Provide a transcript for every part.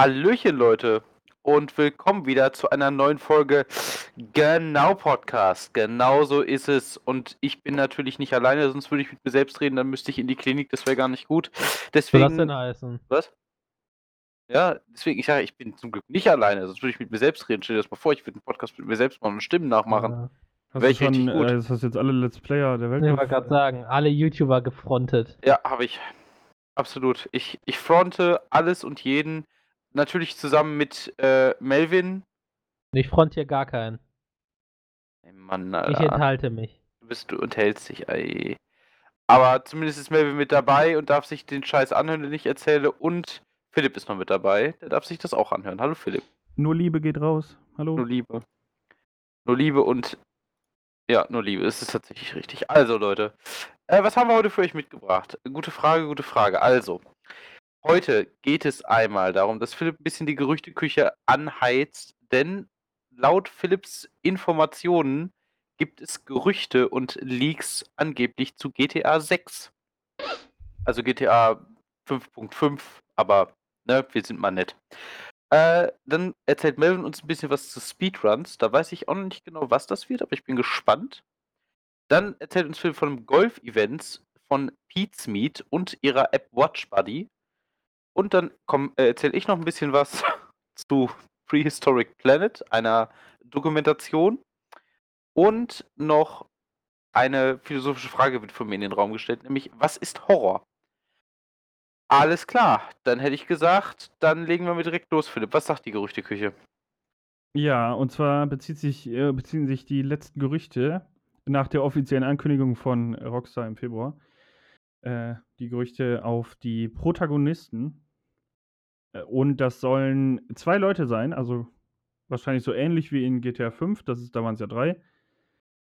Hallöchen, Leute, und willkommen wieder zu einer neuen Folge Genau Podcast. Genau so ist es. Und ich bin natürlich nicht alleine, sonst würde ich mit mir selbst reden, dann müsste ich in die Klinik, das wäre gar nicht gut. Deswegen. Was denn heißen? Was? Ja, deswegen, ich sage, ich bin zum Glück nicht alleine, sonst würde ich mit mir selbst reden. Stell dir das mal vor, ich würde einen Podcast mit mir selbst machen und Stimmen nachmachen. Ja. Hast richtig schon, gut. äh, das hast jetzt alle Let's Player der Welt. Ich wollte gerade sagen, alle YouTuber gefrontet. Ja, habe ich. Absolut. Ich, ich fronte alles und jeden. Natürlich zusammen mit äh, Melvin. Ich front hier gar keinen. Ey, Mann, Ich Alter. enthalte mich. Du bist du enthältst dich, ey. Aber zumindest ist Melvin mit dabei und darf sich den Scheiß anhören, den ich erzähle. Und Philipp ist noch mit dabei. Der darf sich das auch anhören. Hallo Philipp. Nur Liebe geht raus. Hallo. Nur Liebe. Nur Liebe und. Ja, nur Liebe. Es ist tatsächlich richtig. Also, Leute. Äh, was haben wir heute für euch mitgebracht? Gute Frage, gute Frage. Also. Heute geht es einmal darum, dass Philipp ein bisschen die Gerüchteküche anheizt, denn laut Philipps Informationen gibt es Gerüchte und Leaks angeblich zu GTA 6. Also GTA 5.5, aber ne, wir sind mal nett. Äh, dann erzählt Melvin uns ein bisschen was zu Speedruns. Da weiß ich auch noch nicht genau, was das wird, aber ich bin gespannt. Dann erzählt uns Philipp von Golf-Events von Pete's Meet und ihrer App Watch Buddy. Und dann äh, erzähle ich noch ein bisschen was zu Prehistoric Planet, einer Dokumentation. Und noch eine philosophische Frage wird von mir in den Raum gestellt, nämlich, was ist Horror? Alles klar, dann hätte ich gesagt, dann legen wir mit direkt los, Philipp. Was sagt die Gerüchteküche? Ja, und zwar sich, äh, beziehen sich die letzten Gerüchte nach der offiziellen Ankündigung von Rockstar im Februar. Äh, die Gerüchte auf die Protagonisten. Äh, und das sollen zwei Leute sein, also wahrscheinlich so ähnlich wie in GTA 5, das ist, da waren es ja drei.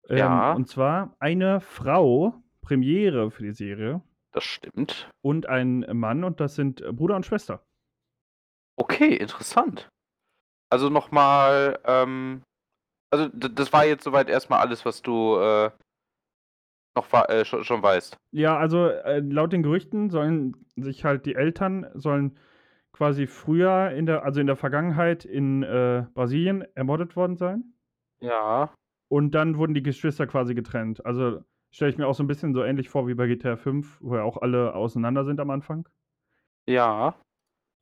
Ähm, Ja. Und zwar eine Frau, Premiere für die Serie, Das stimmt. und ein Mann, und das sind Bruder und Schwester. Okay, interessant. Also nochmal, ähm, also das war jetzt soweit erstmal alles, was du äh, noch äh, schon, schon weißt. Ja, also äh, laut den Gerüchten sollen sich halt die Eltern sollen quasi früher in der, also in der Vergangenheit in äh, Brasilien ermordet worden sein. Ja. Und dann wurden die Geschwister quasi getrennt. Also stelle ich mir auch so ein bisschen so ähnlich vor wie bei GTA 5, wo ja auch alle auseinander sind am Anfang. Ja.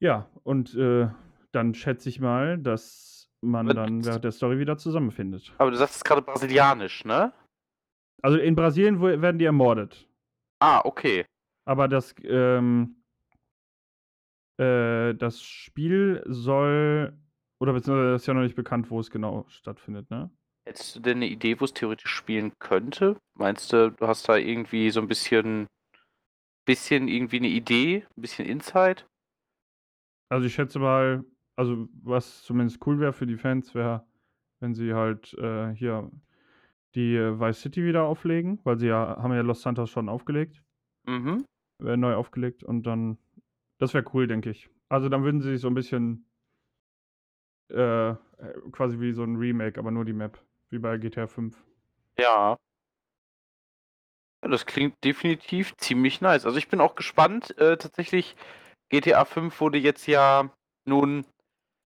Ja, und äh, dann schätze ich mal, dass man dann während der Story wieder zusammenfindet. Aber du sagst es gerade brasilianisch, ne? Also in Brasilien werden die ermordet. Ah, okay. Aber das, ähm, äh, das Spiel soll, oder beziehungsweise ist ja noch nicht bekannt, wo es genau stattfindet, ne? Hättest du denn eine Idee, wo es theoretisch spielen könnte? Meinst du, du hast da irgendwie so ein bisschen, bisschen irgendwie eine Idee, ein bisschen Insight? Also ich schätze mal, also was zumindest cool wäre für die Fans, wäre, wenn sie halt äh, hier die Vice City wieder auflegen, weil sie ja, haben ja Los Santos schon aufgelegt, Mhm. äh, neu aufgelegt und dann, das wäre cool, denke ich. Also dann würden sie sich so ein bisschen äh, äh, quasi wie so ein Remake, aber nur die Map, wie bei GTA 5. Ja. Das klingt definitiv ziemlich nice. Also ich bin auch gespannt. Äh, tatsächlich, GTA 5 wurde jetzt ja nun,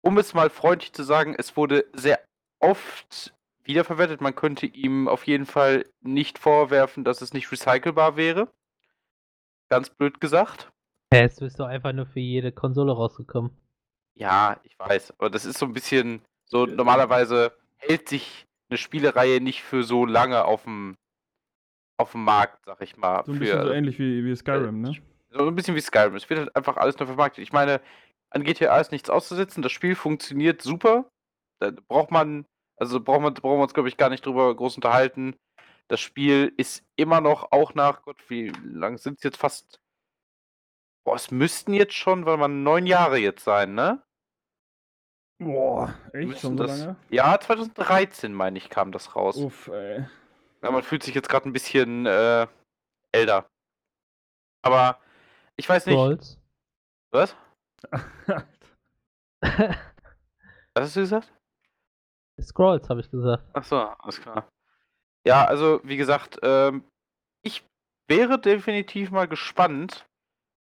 um es mal freundlich zu sagen, es wurde sehr oft wiederverwertet. Man könnte ihm auf jeden Fall nicht vorwerfen, dass es nicht recycelbar wäre. Ganz blöd gesagt. Hä, es ist doch einfach nur für jede Konsole rausgekommen. Ja, ich weiß, aber das ist so ein bisschen so, normalerweise hält sich eine Spielereihe nicht für so lange auf dem auf dem Markt, sag ich mal. So ein für, bisschen so ähnlich wie, wie Skyrim, ne? So ein bisschen wie Skyrim. Es wird halt einfach alles nur vermarktet. Ich meine, an GTA ist nichts auszusetzen. Das Spiel funktioniert super. Da braucht man, also braucht man, brauchen wir uns, glaube ich, gar nicht drüber groß unterhalten. Das Spiel ist immer noch, auch nach Gott, wie lang sind es jetzt fast? Boah, es müssten jetzt schon, weil man neun Jahre jetzt sein, ne? Boah, echt Müssen schon so das- lange? Ja, 2013, meine ich, kam das raus. Uff, ey. Ja, man fühlt sich jetzt gerade ein bisschen äh, älter. Aber ich weiß nicht. Scrolls. Was? Was hast du gesagt? Scrolls, habe ich gesagt. Ach so, alles klar. Ja, also wie gesagt, ähm, ich wäre definitiv mal gespannt,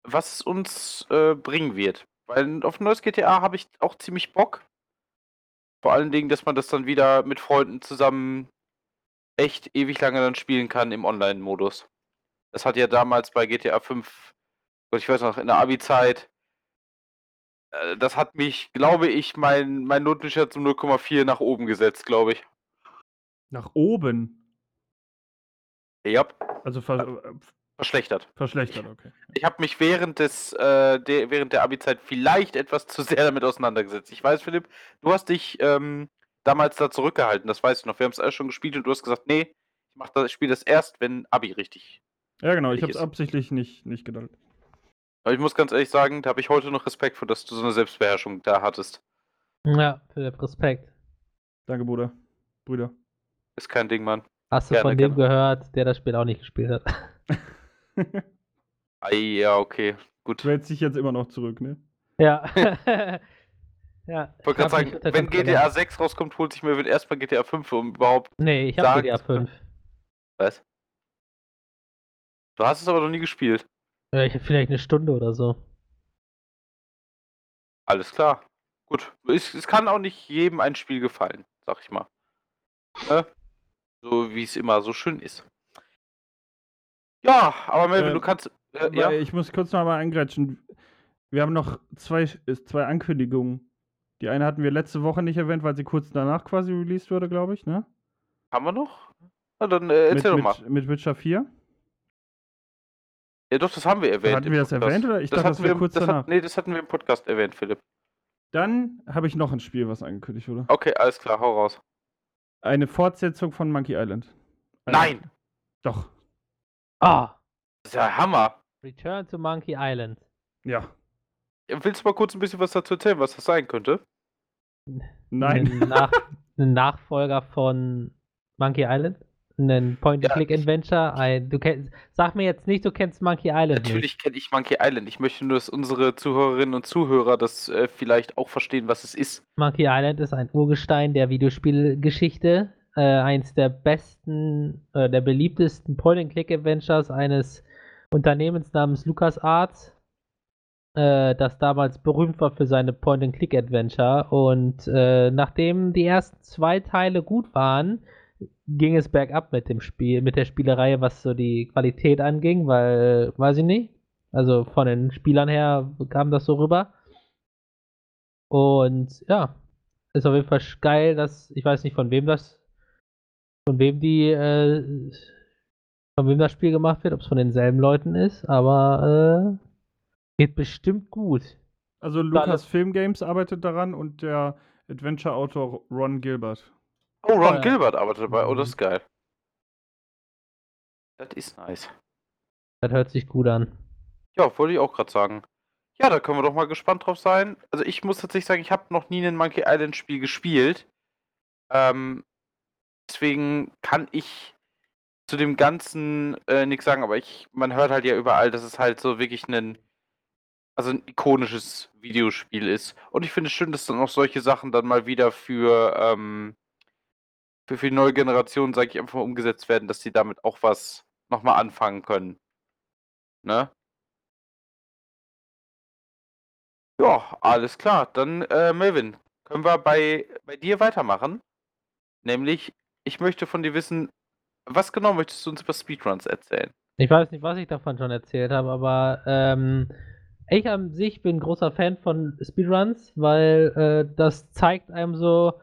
was es uns äh, bringen wird. Weil auf ein neues GTA habe ich auch ziemlich Bock. Vor allen Dingen, dass man das dann wieder mit Freunden zusammen echt ewig lange dann spielen kann im Online-Modus. Das hat ja damals bei GTA 5, Gott, ich weiß noch, in der Abi-Zeit, äh, das hat mich, glaube ich, mein, mein Notenschatz um 0,4 nach oben gesetzt, glaube ich. Nach oben. Ja, Also äh, verschlechtert. verschlechtert, okay. Ich habe mich während des äh, der, während der Abi-Zeit vielleicht etwas zu sehr damit auseinandergesetzt. Ich weiß, Philipp, du hast dich ähm, damals da zurückgehalten, das weißt du noch. Wir haben es alles schon gespielt und du hast gesagt, nee, ich mach das, ich spiele das erst, wenn Abi richtig. Ja, genau, ich habe es absichtlich nicht, nicht gedacht. Aber ich muss ganz ehrlich sagen, da habe ich heute noch Respekt vor, dass du so eine Selbstbeherrschung da hattest. Ja, Philipp, Respekt. Danke, Bruder. Brüder. Ist kein Ding, Mann. Hast du Gerne, von dem gerne. gehört, der das Spiel auch nicht gespielt hat? Ei, ja, okay. Gut. Du hältst dich jetzt immer noch zurück, ne? ja. ja. Ich wollte gerade sagen, wenn GTA 6 rauskommt, holt sich mir erstmal GTA 5, um überhaupt. Nee, ich habe GTA zu 5. Was? Du hast es aber noch nie gespielt. Ja, ich vielleicht eine Stunde oder so. Alles klar. Gut. Es, es kann auch nicht jedem ein Spiel gefallen, sag ich mal. Ne? So wie es immer so schön ist. Ja, aber Melvin, Ähm, du kannst. Äh, ja? Ich muss kurz noch mal eingrätschen. Wir haben noch zwei, äh, zwei Ankündigungen. Die eine hatten wir letzte Woche nicht erwähnt, weil sie kurz danach quasi released wurde, glaube ich, ne? Haben wir noch? Na dann äh, erzähl mit, doch mal. mit, mit Witcher 4. Ja, doch, das haben wir erwähnt. Hatten wir das Podcast. erwähnt oder? Ich das dachte, das hatten wäre wir, kurz das danach. Hat, nee, das hatten wir im Podcast erwähnt, Philipp. Dann habe ich noch ein Spiel, was angekündigt wurde. Okay, alles klar, hau raus. Eine Fortsetzung von Monkey Island. Eine- Nein! Doch. Ah! Das ist ja Hammer. Return to Monkey Island. Ja. Willst du mal kurz ein bisschen was dazu erzählen, was das sein könnte? Nein. Ein, Nach ein Nachfolger von Monkey Island. Ein Point-and-Click-Adventure. Ein, du kennst, sag mir jetzt nicht, du kennst Monkey Island Natürlich kenne ich Monkey Island. Ich möchte nur, dass unsere Zuhörerinnen und Zuhörer das äh, vielleicht auch verstehen, was es ist. Monkey Island ist ein Urgestein der Videospielgeschichte. Äh, eins der besten, äh, der beliebtesten Point-and-Click-Adventures eines Unternehmens namens LucasArts, äh, das damals berühmt war für seine Point-and-Click-Adventure. Und äh, nachdem die ersten zwei Teile gut waren, ging es bergab mit dem Spiel, mit der Spielerei, was so die Qualität anging, weil, weiß ich nicht, also von den Spielern her kam das so rüber. Und ja, ist auf jeden Fall geil, dass, ich weiß nicht von wem das, von wem die, äh, von wem das Spiel gemacht wird, ob es von denselben Leuten ist, aber äh, geht bestimmt gut. Also Lucas Film Games arbeitet daran und der Adventure-Autor Ron Gilbert. Oh, Ron ja. Gilbert arbeitet dabei. Oh, das Mhm. ist geil. Das ist nice. Das hört sich gut an. Ja, wollte ich auch gerade sagen. Ja, da können wir doch mal gespannt drauf sein. Also ich muss tatsächlich sagen, ich habe noch nie ein Monkey Island Spiel gespielt. Ähm, deswegen kann ich zu dem Ganzen äh, nichts sagen, aber ich, man hört halt ja überall, dass es halt so wirklich ein, also ein ikonisches Videospiel ist. Und ich finde es schön, dass dann auch solche Sachen dann mal wieder für, ähm, für, für die neue Generation, sage ich einfach mal, umgesetzt werden, dass die damit auch was nochmal anfangen können. Ne? Ja, alles klar. Dann, äh, Melvin, können wir bei, bei dir weitermachen? Nämlich, ich möchte von dir wissen, was genau möchtest du uns über Speedruns erzählen? Ich weiß nicht, was ich davon schon erzählt habe, aber ähm, ich an sich bin großer Fan von Speedruns, weil äh, das zeigt einem so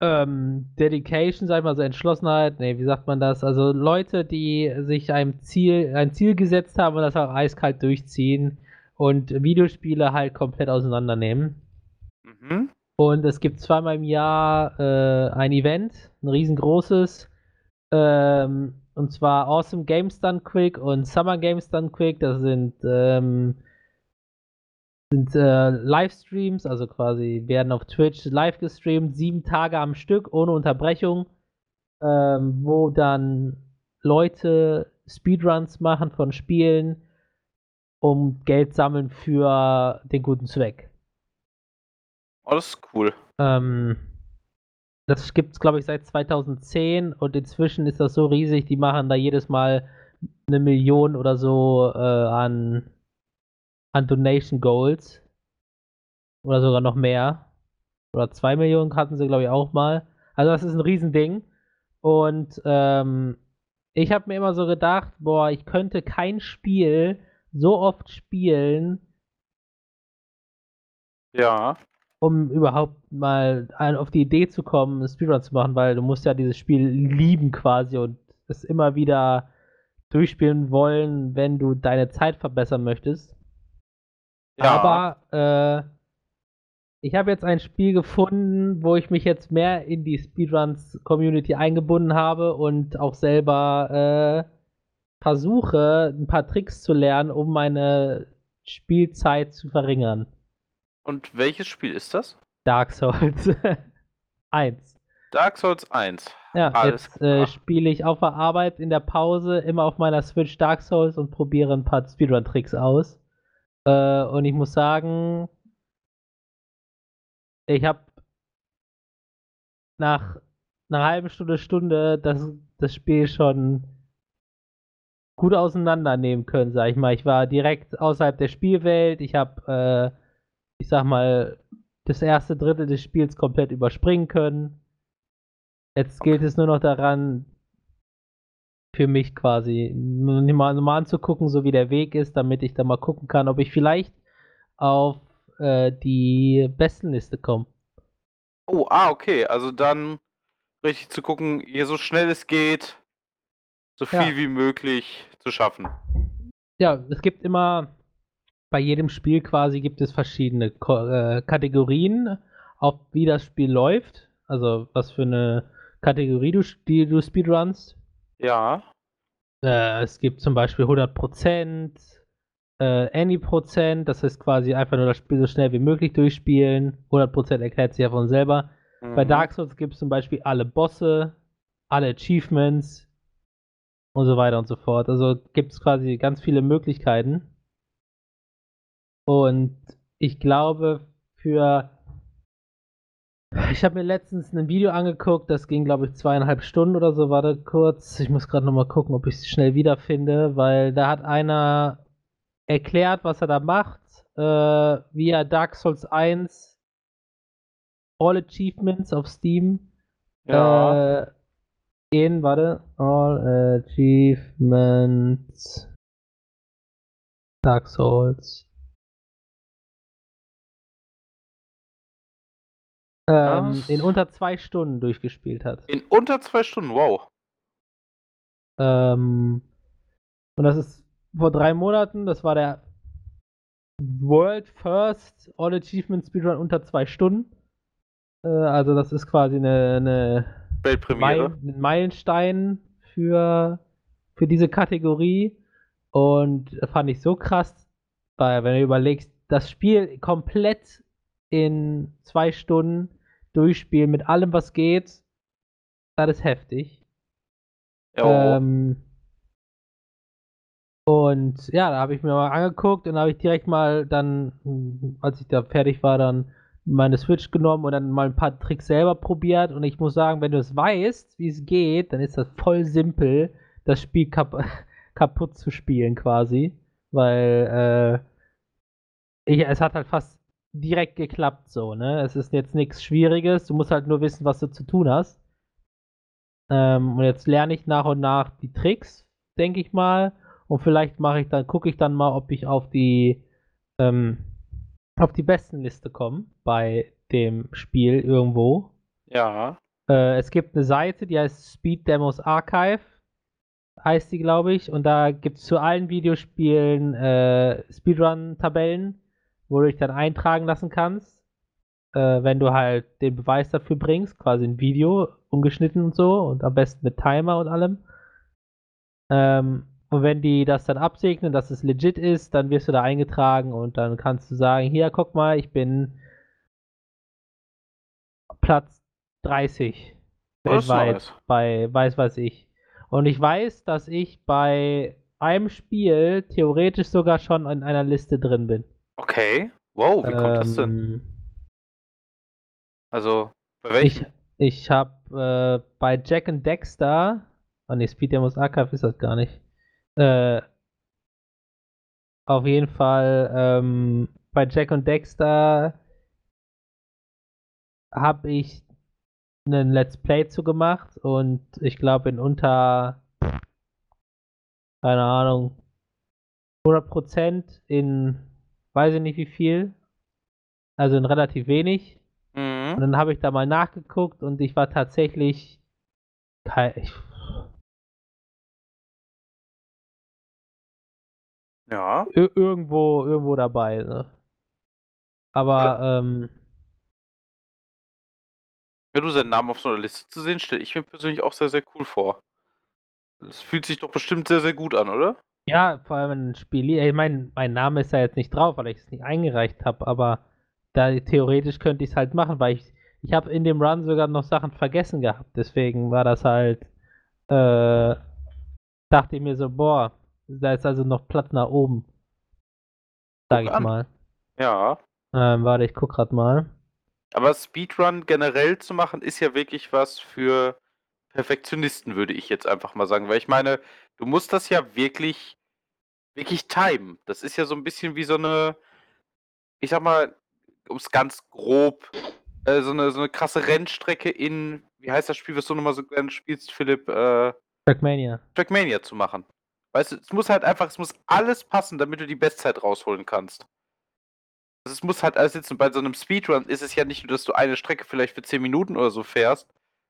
ähm, Dedication, sag ich mal, so Entschlossenheit, nee, wie sagt man das? Also Leute, die sich einem Ziel, ein Ziel gesetzt haben und das auch eiskalt durchziehen und Videospiele halt komplett auseinandernehmen. Mhm. Und es gibt zweimal im Jahr äh, ein Event, ein riesengroßes. Ähm, und zwar Awesome Games Done Quick und Summer Games Done Quick. Das sind, ähm, sind äh, Livestreams, also quasi werden auf Twitch live gestreamt, sieben Tage am Stück, ohne Unterbrechung, ähm, wo dann Leute Speedruns machen von Spielen, um Geld sammeln für den guten Zweck. Oh, das ist cool. Ähm, das gibt es, glaube ich, seit 2010 und inzwischen ist das so riesig, die machen da jedes Mal eine Million oder so äh, an, an Donation Goals. Oder sogar noch mehr. Oder 2 Millionen hatten sie, glaube ich, auch mal. Also das ist ein Riesending. Und ähm, ich habe mir immer so gedacht, boah, ich könnte kein Spiel so oft spielen, Ja. Um überhaupt mal auf die Idee zu kommen, Speedrun zu machen, weil du musst ja dieses Spiel lieben quasi und es immer wieder durchspielen wollen, wenn du deine Zeit verbessern möchtest. Ja. Aber äh, ich habe jetzt ein Spiel gefunden, wo ich mich jetzt mehr in die Speedruns-Community eingebunden habe und auch selber äh, versuche, ein paar Tricks zu lernen, um meine Spielzeit zu verringern. Und welches Spiel ist das? Dark Souls 1. Dark Souls 1. Ja, Alles jetzt äh, spiele ich auf der Arbeit in der Pause immer auf meiner Switch Dark Souls und probiere ein paar Speedrun-Tricks aus. Äh, und ich muss sagen, ich habe nach einer halben Stunde, Stunde das, das Spiel schon gut auseinandernehmen können, sag ich mal. Ich war direkt außerhalb der Spielwelt. Ich habe, äh, ich sag mal, das erste Drittel des Spiels komplett überspringen können. Jetzt gilt es nur noch daran, für mich quasi mal, mal anzugucken, so wie der Weg ist, damit ich dann mal gucken kann, ob ich vielleicht auf äh, die Bestenliste komme. Oh, ah, okay. Also dann richtig zu gucken, je so schnell es geht, so viel Ja. wie möglich zu schaffen. Ja, es gibt immer bei jedem Spiel quasi gibt es verschiedene Ko äh, Kategorien, auf wie das Spiel läuft. Also was für eine Kategorie du, die du speedrunst. Ja. Äh, es gibt zum Beispiel 100%, äh, Any%, das heißt quasi einfach nur das Spiel so schnell wie möglich durchspielen. 100% erklärt sich ja von selber. Bei Mhm. Dark Souls gibt es zum Beispiel alle Bosse, alle Achievements und so weiter und so fort. Also gibt es quasi ganz viele Möglichkeiten. Und ich glaube, für. Ich habe mir letztens ein Video angeguckt, das ging, glaube ich, zweieinhalb Stunden oder so. Warte kurz. Ich muss gerade nochmal gucken, ob ich es schnell wiederfinde, weil da hat einer erklärt, was er da macht, äh, wie er Dark Souls 1 All Achievements auf Steam Ja. äh, gehen, warte. All Achievements. Dark Souls. Ähm, in unter zwei Stunden durchgespielt hat. In unter zwei Stunden, wow. Ähm, und das ist vor drei Monaten, das war der World First All Achievement Speedrun unter zwei Stunden. Äh, also das ist quasi eine, eine Weltpremiere. Meil, ein Meilenstein für, für diese Kategorie. Und fand ich so krass, weil wenn du überlegst, das Spiel komplett in zwei Stunden durchspielen mit allem, was geht, das ist heftig. Ähm, und ja, da habe ich mir mal angeguckt und habe ich direkt mal dann, als ich da fertig war, dann meine Switch genommen und dann mal ein paar Tricks selber probiert. Und ich muss sagen, wenn du es weißt, wie es geht, dann ist das voll simpel, das Spiel kap kaputt zu spielen quasi. Weil äh, ich, es hat halt fast direkt geklappt so, ne? Es ist jetzt nichts Schwieriges, du musst halt nur wissen, was du zu tun hast. Ähm, und jetzt lerne ich nach und nach die Tricks, denke ich mal. Und vielleicht mache ich dann, gucke ich dann mal, ob ich auf die ähm, auf die Bestenliste komme bei dem Spiel irgendwo. ja. Äh, es gibt eine Seite, die heißt Speed Demos Archive, heißt die, glaube ich. Und da gibt es zu allen Videospielen äh, Speedrun-Tabellen, wo du dich dann eintragen lassen kannst. Äh, wenn du halt den Beweis dafür bringst, quasi ein Video, ungeschnitten und so, und am besten mit Timer und allem. Ähm, und wenn die das dann absegnen, dass es legit ist, dann wirst du da eingetragen und dann kannst du sagen, hier, guck mal, ich bin Platz 30 Das ist weltweit nice. bei weiß weiß ich. Und ich weiß, dass ich bei einem Spiel theoretisch sogar schon in einer Liste drin bin. Okay. Wow, wie kommt das denn? Ähm, Also, bei Ich, welchem? ich habe äh, bei Jack and Dexter, oh ne, Speed Demos Archive ist das gar nicht. Äh, auf jeden Fall ähm, bei Jack und Dexter habe ich einen Let's Play zu gemacht und ich glaube in unter, keine Ahnung, 100% in weiß ich nicht wie viel, also in relativ wenig. Und Mhm. dann habe ich da mal nachgeguckt und ich war tatsächlich Ja. ir- irgendwo, irgendwo dabei. Ne? Aber ähm, Ja, du seinen Namen auf so einer Liste zu sehen, stelle ich mir persönlich auch sehr, sehr cool vor. Das fühlt sich doch bestimmt sehr, sehr gut an, oder? Ja, vor allem ein Spiel. Ich meine, mein Name ist da jetzt nicht drauf, weil ich es nicht eingereicht habe, aber da theoretisch könnte ich es halt machen, weil ich, ich habe in dem Run sogar noch Sachen vergessen gehabt. Deswegen war das halt, äh, dachte ich mir so, boah, da ist also noch Platz nach oben. Sag Guck ich an. mal. Ja. Ähm, warte, ich guck grad mal. Aber Speedrun generell zu machen, ist ja wirklich was für Perfektionisten, würde ich jetzt einfach mal sagen. Weil ich meine, du musst das ja wirklich, wirklich timen. Das ist ja so ein bisschen wie so eine, ich sag mal, um es ganz grob, äh, so, eine, so eine krasse Rennstrecke in, wie heißt das Spiel, was du nochmal so gerne spielst, Philipp, äh, Trackmania. Trackmania zu machen. Weißt du, es muss halt einfach, es muss alles passen, damit du die Bestzeit rausholen kannst. Also es muss halt alles sitzen. Bei so einem Speedrun ist es ja nicht nur, dass du eine Strecke vielleicht für 10 Minuten oder so fährst,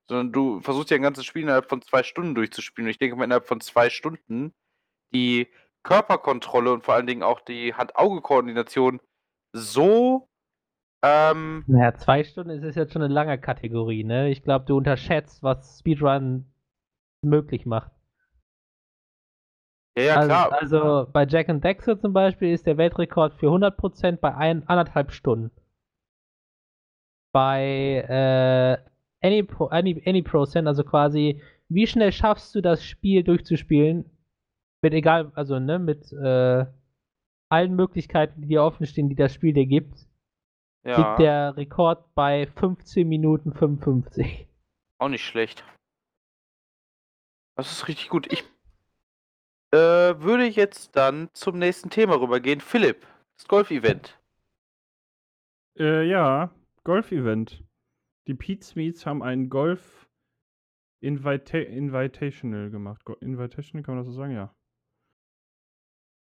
sondern du versuchst ja ein ganzes Spiel innerhalb von zwei Stunden durchzuspielen. Und ich denke mal, innerhalb von zwei Stunden die Körperkontrolle und vor allen Dingen auch die Hand-Auge-Koordination so ähm, Naja, zwei Stunden ist es jetzt schon eine lange Kategorie, ne? Ich glaube, du unterschätzt, was Speedrun möglich macht. ja, ja also, klar. also bei Jack and Dexter zum Beispiel ist der Weltrekord für 100% bei ein, anderthalb Stunden. Bei äh, Any, Pro, Any, Any Procent, also quasi, wie schnell schaffst du das Spiel durchzuspielen, mit egal, also ne, mit äh, allen Möglichkeiten, die dir offen stehen, die das Spiel dir gibt, ja, liegt der Rekord bei 15 Minuten 55. auch nicht schlecht. Das ist richtig gut. Ich äh, würde jetzt dann zum nächsten Thema rübergehen. Philipp, das Golf-Event. Äh, ja, Golf-Event. Die Pete Smiths haben ein Golf Invita Invitational gemacht. Go Invitational, kann man das so sagen? Ja.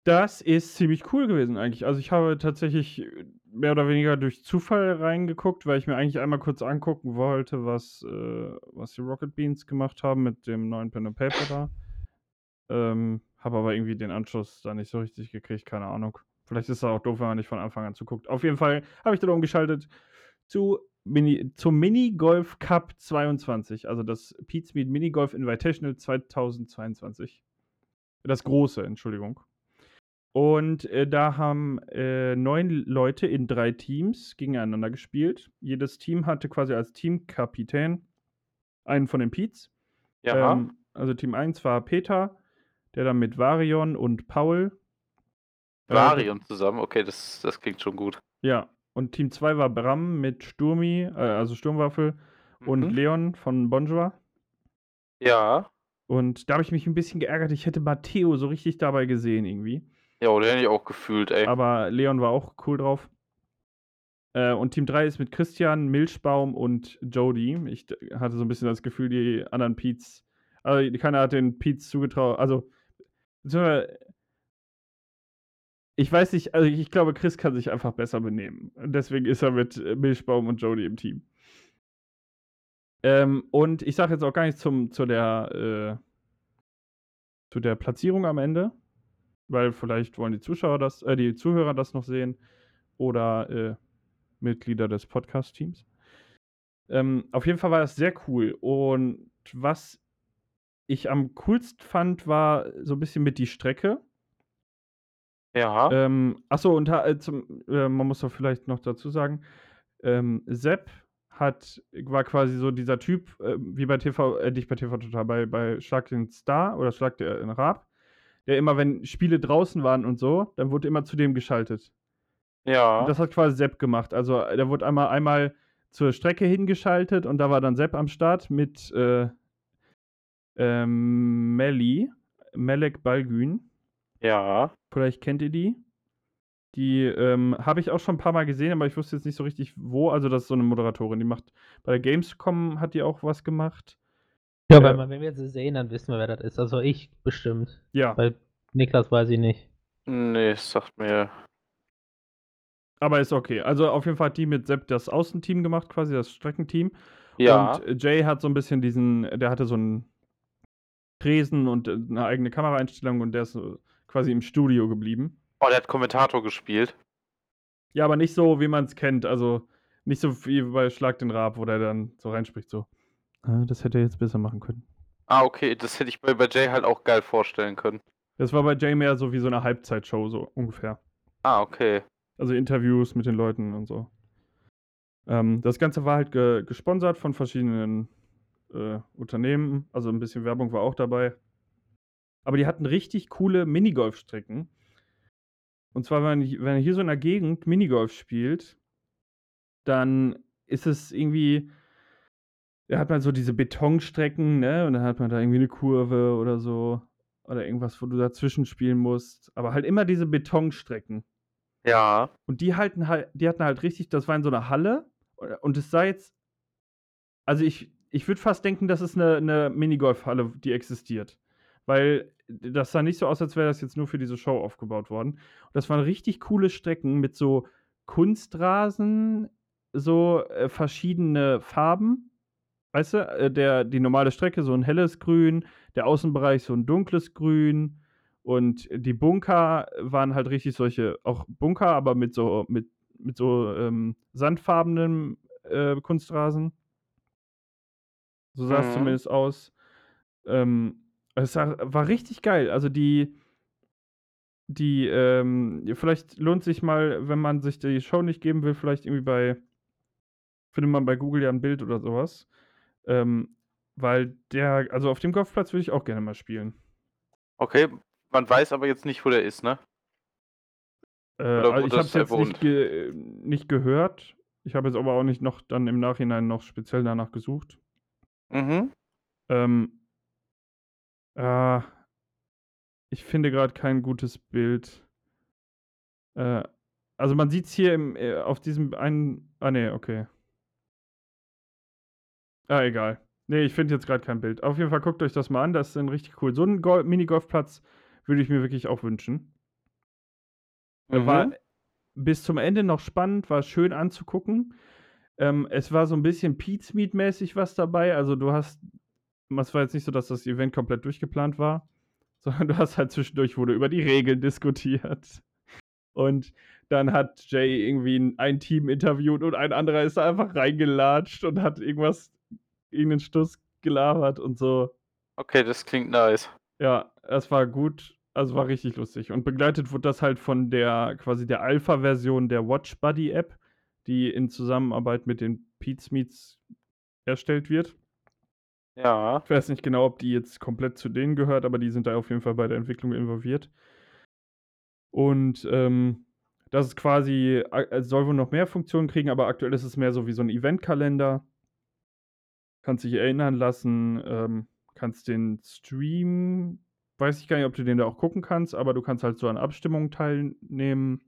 Das ist ziemlich cool gewesen eigentlich. Also ich habe tatsächlich äh, mehr oder weniger durch Zufall reingeguckt, weil ich mir eigentlich einmal kurz angucken wollte, was, äh, was die Rocket Beans gemacht haben mit dem neuen Pen and Paper da. Ähm, habe aber irgendwie den Anschluss da nicht so richtig gekriegt, keine Ahnung. Vielleicht ist es auch doof, wenn man nicht von Anfang an zuguckt. Auf jeden Fall habe ich dann umgeschaltet zu Mini, zum Mini Golf Cup 22, also das Pete Smith Mini Golf Invitational 2022. Das große, Entschuldigung. Und äh, da haben äh, neun Leute in drei Teams gegeneinander gespielt. Jedes Team hatte quasi als Teamkapitän einen von den Peets. Ja. Ähm, also Team 1 war Peter, der dann mit Varion und Paul. äh, Varion zusammen, okay, das, das klingt schon gut. Ja, und Team 2 war Bram mit Sturmi, äh, also Sturmwaffel, und Mhm. Leon von Bonjour. Ja. Und da habe ich mich ein bisschen geärgert, ich hätte Matteo so richtig dabei gesehen irgendwie. Ja, oder hätte ich auch gefühlt, ey. Aber Leon war auch cool drauf. Äh, und Team 3 ist mit Christian, Milchbaum und Jody. Ich hatte so ein bisschen das Gefühl, die anderen Peets, also keiner hat den Peets zugetraut. Also, beziehungsweise, ich weiß nicht, also ich glaube, Chris kann sich einfach besser benehmen. Deswegen ist er mit äh, Milchbaum und Jody im Team. Ähm, und ich sage jetzt auch gar nichts zum, zu, der, äh, zu der Platzierung am Ende, weil vielleicht wollen die Zuschauer das, äh, die Zuhörer das noch sehen oder äh, Mitglieder des Podcast-Teams. Ähm, auf jeden Fall war das sehr cool. Und was ich am coolsten fand, war so ein bisschen mit die Strecke. Ja. Ähm, achso, und äh, zum, äh, man muss doch vielleicht noch dazu sagen, ähm, Sepp hat, war quasi so dieser Typ, äh, wie bei TV, äh, nicht bei TV Total, bei, bei Schlag den Star oder Schlag den Rab, der immer, wenn Spiele draußen waren und so, dann wurde immer zu dem geschaltet. ja. Und das hat quasi Sepp gemacht. Also äh, der wurde einmal, einmal zur Strecke hingeschaltet und da war dann Sepp am Start mit äh, ähm, Melli, Melek Balgün. Ja. Vielleicht kennt ihr die. Die ähm, habe ich auch schon ein paar Mal gesehen, aber ich wusste jetzt nicht so richtig, wo. Also, das ist so eine Moderatorin, die macht bei der Gamescom hat die auch was gemacht. Ja, Ja. weil man, wenn wir sie sehen, dann wissen wir, wer das ist. Also ich bestimmt. Ja, Bei Niklas weiß ich nicht. Nee, es sagt mir. aber ist okay. Also, auf jeden Fall hat die mit Sepp das Außenteam gemacht, quasi das Streckenteam. Ja. Und äh, Jay hat so ein bisschen diesen, der hatte so einen Tresen und äh, eine eigene Kameraeinstellung und der ist so quasi im Studio geblieben. Oh, der hat Kommentator gespielt. Ja, aber nicht so, wie man es kennt. Also nicht so wie bei Schlag den Raab, wo der dann so reinspricht, so. "Ah, das hätte er jetzt besser machen können. Ah, okay, das hätte ich bei, bei Jay halt auch geil vorstellen können. Das war bei Jay mehr so wie so eine Halbzeitshow, so ungefähr. Ah, okay. Also Interviews mit den Leuten und so. Ähm, das Ganze war halt ge gesponsert von verschiedenen äh, Unternehmen. Also ein bisschen Werbung war auch dabei. Aber die hatten richtig coole Minigolfstrecken. Und zwar, wenn, wenn ihr hier so in der Gegend Minigolf spielt, dann ist es irgendwie, da hat man so diese Betonstrecken, ne? Und dann hat man da irgendwie eine Kurve oder so. Oder irgendwas, wo du dazwischen spielen musst. Aber halt immer diese Betonstrecken. Ja. Und die halten halt, die hatten halt richtig, das war in so einer Halle und es sah jetzt, also ich, ich würde fast denken, das ist eine, eine Minigolfhalle, die existiert. Weil das sah nicht so aus, als wäre das jetzt nur für diese Show aufgebaut worden. Und das waren richtig coole Strecken mit so Kunstrasen, so äh, verschiedene Farben. Weißt du, äh, der, die normale Strecke so ein helles Grün, der Außenbereich so ein dunkles Grün. Und die Bunker waren halt richtig solche, auch Bunker, aber mit so, mit, mit so ähm, sandfarbenem äh, Kunstrasen. So sah es Mhm. zumindest aus. Ähm, es war richtig geil. Also die, die, ähm, vielleicht lohnt sich mal, wenn man sich die Show nicht geben will, vielleicht irgendwie bei, findet man bei Google ja ein Bild oder sowas. Ähm, weil der, also auf dem Golfplatz würde ich auch gerne mal spielen. Okay, man weiß aber jetzt nicht, wo der ist, ne? Äh, also ich habe es jetzt nicht, ge nicht gehört. Ich habe jetzt aber auch nicht noch dann im Nachhinein noch speziell danach gesucht. Mhm. Ähm, äh, ich finde gerade kein gutes Bild. Äh, also man sieht es hier im, äh, auf diesem einen. Ah, nee, okay. Ah, egal. Nee, ich finde jetzt gerade kein Bild. Auf jeden Fall guckt euch das mal an. Das ist ein richtig cool. So einen Gol Minigolfplatz würde ich mir wirklich auch wünschen. War Mhm. bis zum Ende noch spannend, war schön anzugucken. Ähm, es war so ein bisschen Pete's Meat-mäßig was dabei. Also du hast, es war jetzt nicht so, dass das Event komplett durchgeplant war, sondern du hast halt zwischendurch wurde über die Regeln diskutiert. Und dann hat Jay irgendwie ein- Team interviewt und ein anderer ist da einfach reingelatscht und hat irgendwas, irgendeinen Stuss gelabert und so. Okay, das klingt nice. Ja, es war gut. Also war richtig lustig. Und begleitet wurde das halt von der quasi der Alpha-Version der Watch Buddy App, die in Zusammenarbeit mit den Pete's Meets erstellt wird. Ja. Ich weiß nicht genau, ob die jetzt komplett zu denen gehört, aber die sind da auf jeden Fall bei der Entwicklung involviert. Und ähm, das ist quasi, es soll wohl noch mehr Funktionen kriegen, aber aktuell ist es mehr so wie so ein Eventkalender. Kannst dich erinnern lassen, ähm, kannst den Stream, weiß ich gar nicht, ob du den da auch gucken kannst, aber du kannst halt so an Abstimmungen teilnehmen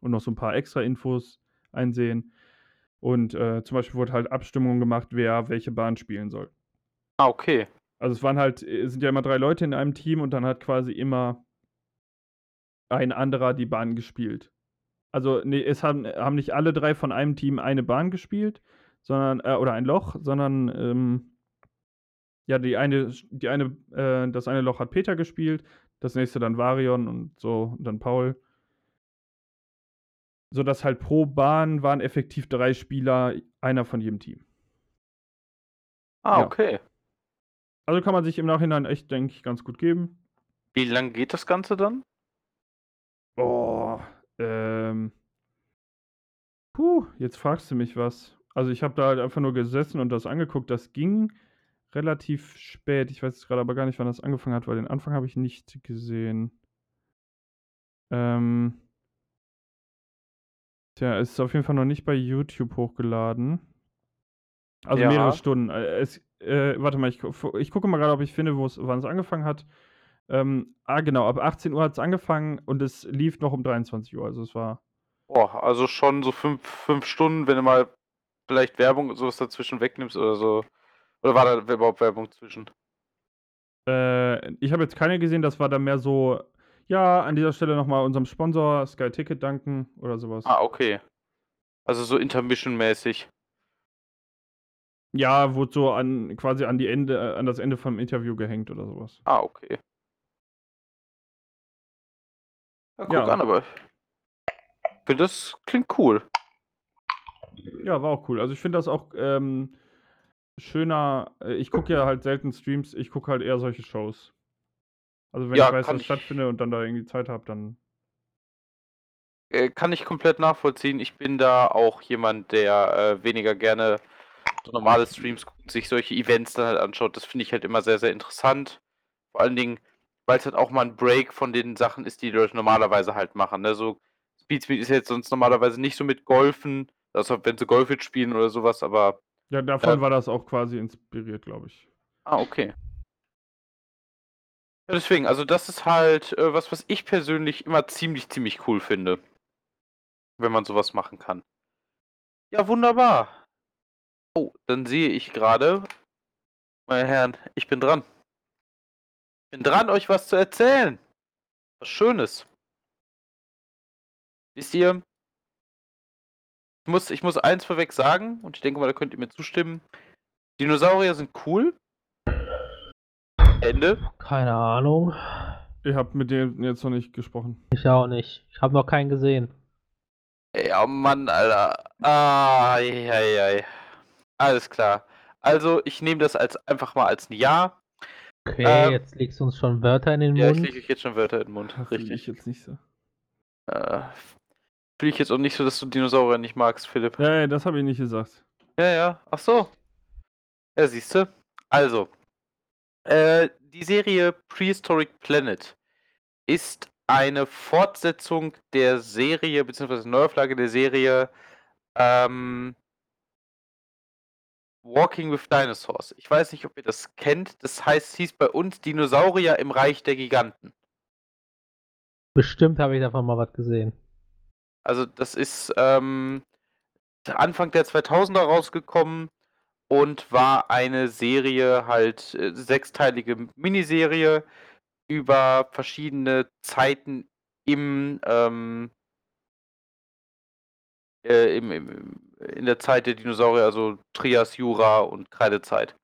und noch so ein paar extra Infos einsehen. Und äh, zum Beispiel wurde halt Abstimmung gemacht, wer welche Bahn spielen soll. Ah, okay. Also es waren halt, es sind ja immer drei Leute in einem Team und dann hat quasi immer ein anderer die Bahn gespielt. Also nee, es haben, haben nicht alle drei von einem Team eine Bahn gespielt, sondern, äh, oder ein Loch, sondern ähm, ja, die eine, die eine, äh, das eine Loch hat Peter gespielt, das nächste dann Varion und so, und dann Paul. Sodass halt pro Bahn waren effektiv drei Spieler, einer von jedem Team. Ah, Ja. okay. Also kann man sich im Nachhinein echt, denke ich, ganz gut geben. Wie lang geht das Ganze dann? Oh, ähm. Puh, jetzt fragst du mich was. Also ich habe da halt einfach nur gesessen und das angeguckt. Das ging relativ spät. Ich weiß jetzt gerade aber gar nicht, wann das angefangen hat, weil den Anfang habe ich nicht gesehen. Ähm. Tja, es ist auf jeden Fall noch nicht bei YouTube hochgeladen. Also Ja. mehrere Stunden. Äh, Es, äh, warte mal, ich, ich gucke mal gerade, ob ich finde, wo es, wann es angefangen hat. Ähm, ah, genau, ab 18 Uhr hat es angefangen und es lief noch um 23 Uhr. Also es war. Boah, also schon so fünf, fünf Stunden, wenn du mal vielleicht Werbung und sowas dazwischen wegnimmst oder so. Oder war da überhaupt Werbung zwischen? Äh, ich habe jetzt keine gesehen, das war dann mehr so, ja, an dieser Stelle nochmal unserem Sponsor Sky Ticket danken oder sowas. Ah, okay. Also so Intermission-mäßig. Ja, wurde so an quasi an die Ende, äh, an das Ende vom Interview gehängt oder sowas. Ah, okay. Ja, guck Ja. an, aber ich finde, das klingt cool. Ja, war auch cool. Also ich finde das auch ähm, schöner. äh, Ich gucke ja halt selten Streams, ich gucke halt eher solche Shows. Also wenn Ja, ich weiß, was ich- stattfindet und dann da irgendwie Zeit habe, dann. Äh, kann ich komplett nachvollziehen. Ich bin da auch jemand, der äh, weniger gerne normale Streams guckt, sich solche Events dann halt anschaut. Das finde ich halt immer sehr, sehr interessant. Vor allen Dingen, weil es halt auch mal ein Break von den Sachen ist, die die Leute normalerweise halt machen. Ne? So Speed Speed ist jetzt sonst normalerweise nicht so mit Golfen, also wenn sie Golf jetzt spielen oder sowas, aber Ja, davon Äh, war das auch quasi inspiriert, glaube ich. Ah, okay. Ja, deswegen, also das ist halt äh, was, was ich persönlich immer ziemlich, ziemlich cool finde. Wenn man sowas machen kann. Ja, wunderbar. Oh, dann sehe ich gerade, meine Herren, ich bin dran. Bin dran, euch was zu erzählen. Was Schönes. Wisst ihr, ich muss, ich muss eins vorweg sagen, und ich denke mal, da könnt ihr mir zustimmen. Dinosaurier sind cool. Ende. Keine Ahnung. Ich habe mit dem jetzt noch nicht gesprochen. Ich auch nicht. Ich habe noch keinen gesehen. Ja, Mann, Alter. Ah, ei, ei, ei. Alles klar. Also, ich nehme das als einfach mal als ein Ja. Okay, Ähm, jetzt legst du uns schon Wörter in den Ja, ich Mund. lege euch jetzt schon Wörter in den Mund. Fühl Richtig. ich jetzt nicht so. Äh, Fühle ich jetzt auch nicht so, dass du Dinosaurier nicht magst, Philipp. Ja, ja, das habe ich nicht gesagt. Ja, ja. Ach so. Ja, siehst du. Also, äh, die Serie Prehistoric Planet ist eine Fortsetzung der Serie, beziehungsweise Neuauflage der Serie ähm, Walking with Dinosaurs. Ich weiß nicht, ob ihr das kennt. Das heißt, hieß bei uns Dinosaurier im Reich der Giganten. Bestimmt habe ich davon mal was gesehen. Also das ist ähm, Anfang der 2000er rausgekommen und war eine Serie, halt äh, sechsteilige Miniserie über verschiedene Zeiten im, ähm, äh, im, im, im in der Zeit der Dinosaurier, also Trias, Jura und Kreidezeit.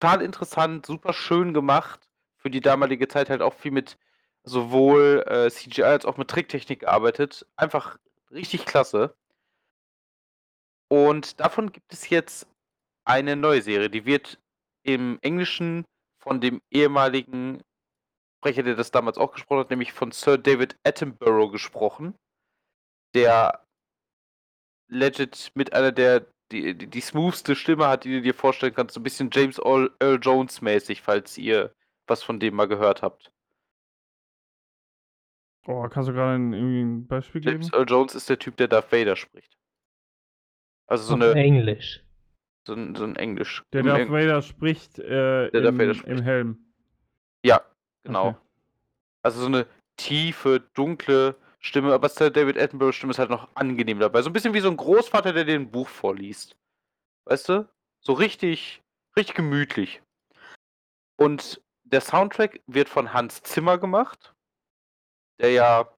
Total interessant, super schön gemacht. Für die damalige Zeit halt auch viel mit sowohl äh, CGI als auch mit Tricktechnik gearbeitet. Einfach richtig klasse. Und davon gibt es jetzt eine neue Serie. Die wird im Englischen von dem ehemaligen Sprecher, der das damals auch gesprochen hat, nämlich von Sir David Attenborough gesprochen. Der legit mit einer der die, die, die smoothste Stimme hat, die du dir vorstellen kannst. So ein bisschen James Earl, Earl Jones mäßig, falls ihr was von dem mal gehört habt. Oh, kannst du gerade ein, irgendwie ein Beispiel geben? James Earl Jones ist der Typ, der Darth Vader spricht. Also so, eine, Englisch. so, ein, so ein Englisch. Der Darth Eng- Vader spricht, äh, Der Darth im, Vader spricht. im Helm. Ja, genau. Okay. Also so eine tiefe, dunkle Stimme, aber David Attenborough Stimme ist halt noch angenehm dabei. So ein bisschen wie so ein Großvater, der dir ein Buch vorliest. Weißt du? So richtig, richtig gemütlich. Und der Soundtrack wird von Hans Zimmer gemacht. Der ja,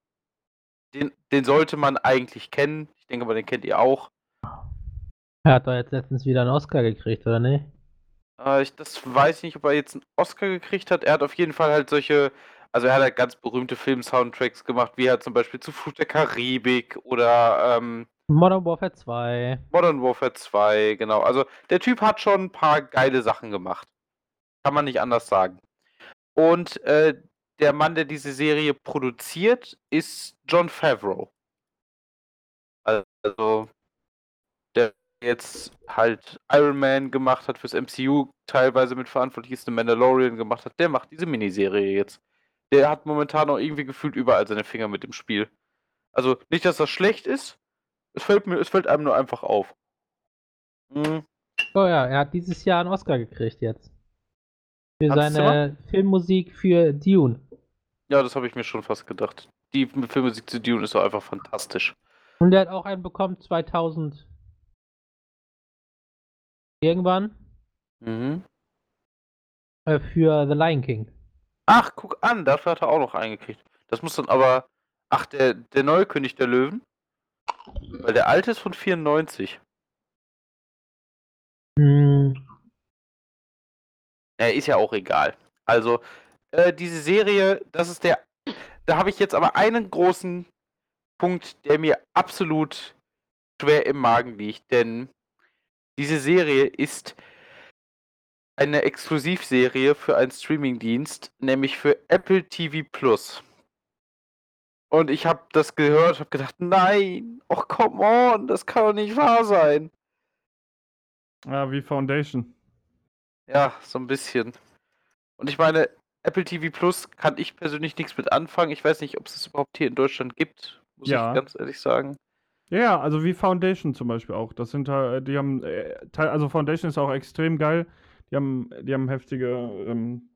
den, den sollte man eigentlich kennen. Ich denke mal, den kennt ihr auch. Er hat doch jetzt letztens wieder einen Oscar gekriegt, oder ne? Äh, ich, das weiß ich nicht, ob er jetzt einen Oscar gekriegt hat. Er hat auf jeden Fall halt solche, also er hat halt ganz berühmte Film-Soundtracks gemacht, wie halt zum Beispiel zu Flut der Karibik oder ähm, Modern Warfare 2. Modern Warfare 2, genau. Also der Typ hat schon ein paar geile Sachen gemacht. Kann man nicht anders sagen. Und äh, der Mann, der diese Serie produziert, ist John Favreau. Also der jetzt halt Iron Man gemacht hat fürs MCU, teilweise mitverantwortlich ist, eine Mandalorian gemacht hat, der macht diese Miniserie jetzt. Der hat momentan auch irgendwie gefühlt überall seine Finger mit dem Spiel. Also nicht, dass das schlecht ist, es fällt mir, es fällt einem nur einfach auf. Mhm. Oh ja, er hat dieses Jahr einen Oscar gekriegt jetzt. Für Hans seine Filmmusik für Dune. Ja, das habe ich mir schon fast gedacht. Die Filmmusik zu Dune ist doch einfach fantastisch. Und er hat auch einen bekommen 2000 irgendwann Mhm. äh, für The Lion King. Ach, guck an, dafür hat er auch noch eingekriegt. Das muss dann aber. Ach, der, der neue König der Löwen? Weil der alte ist von 94. Hm, Ja, ist ja auch egal. Also, äh, diese Serie, das ist der. Da habe ich jetzt aber einen großen Punkt, der mir absolut schwer im Magen liegt, denn diese Serie ist eine Exklusivserie für einen Streamingdienst, nämlich für Apple TV Plus. Und ich habe das gehört, habe gedacht, nein, oh come on, das kann doch nicht wahr sein. Ah, wie Foundation. Ja, so ein bisschen. Und ich meine, Apple TV Plus kann ich persönlich nichts mit anfangen. Ich weiß nicht, ob es es überhaupt hier in Deutschland gibt, muss Ja. ich ganz ehrlich sagen. Ja, ja, also wie Foundation zum Beispiel auch. Das sind halt, die haben, äh, also Foundation ist auch extrem geil. Die haben, die haben heftige ähm,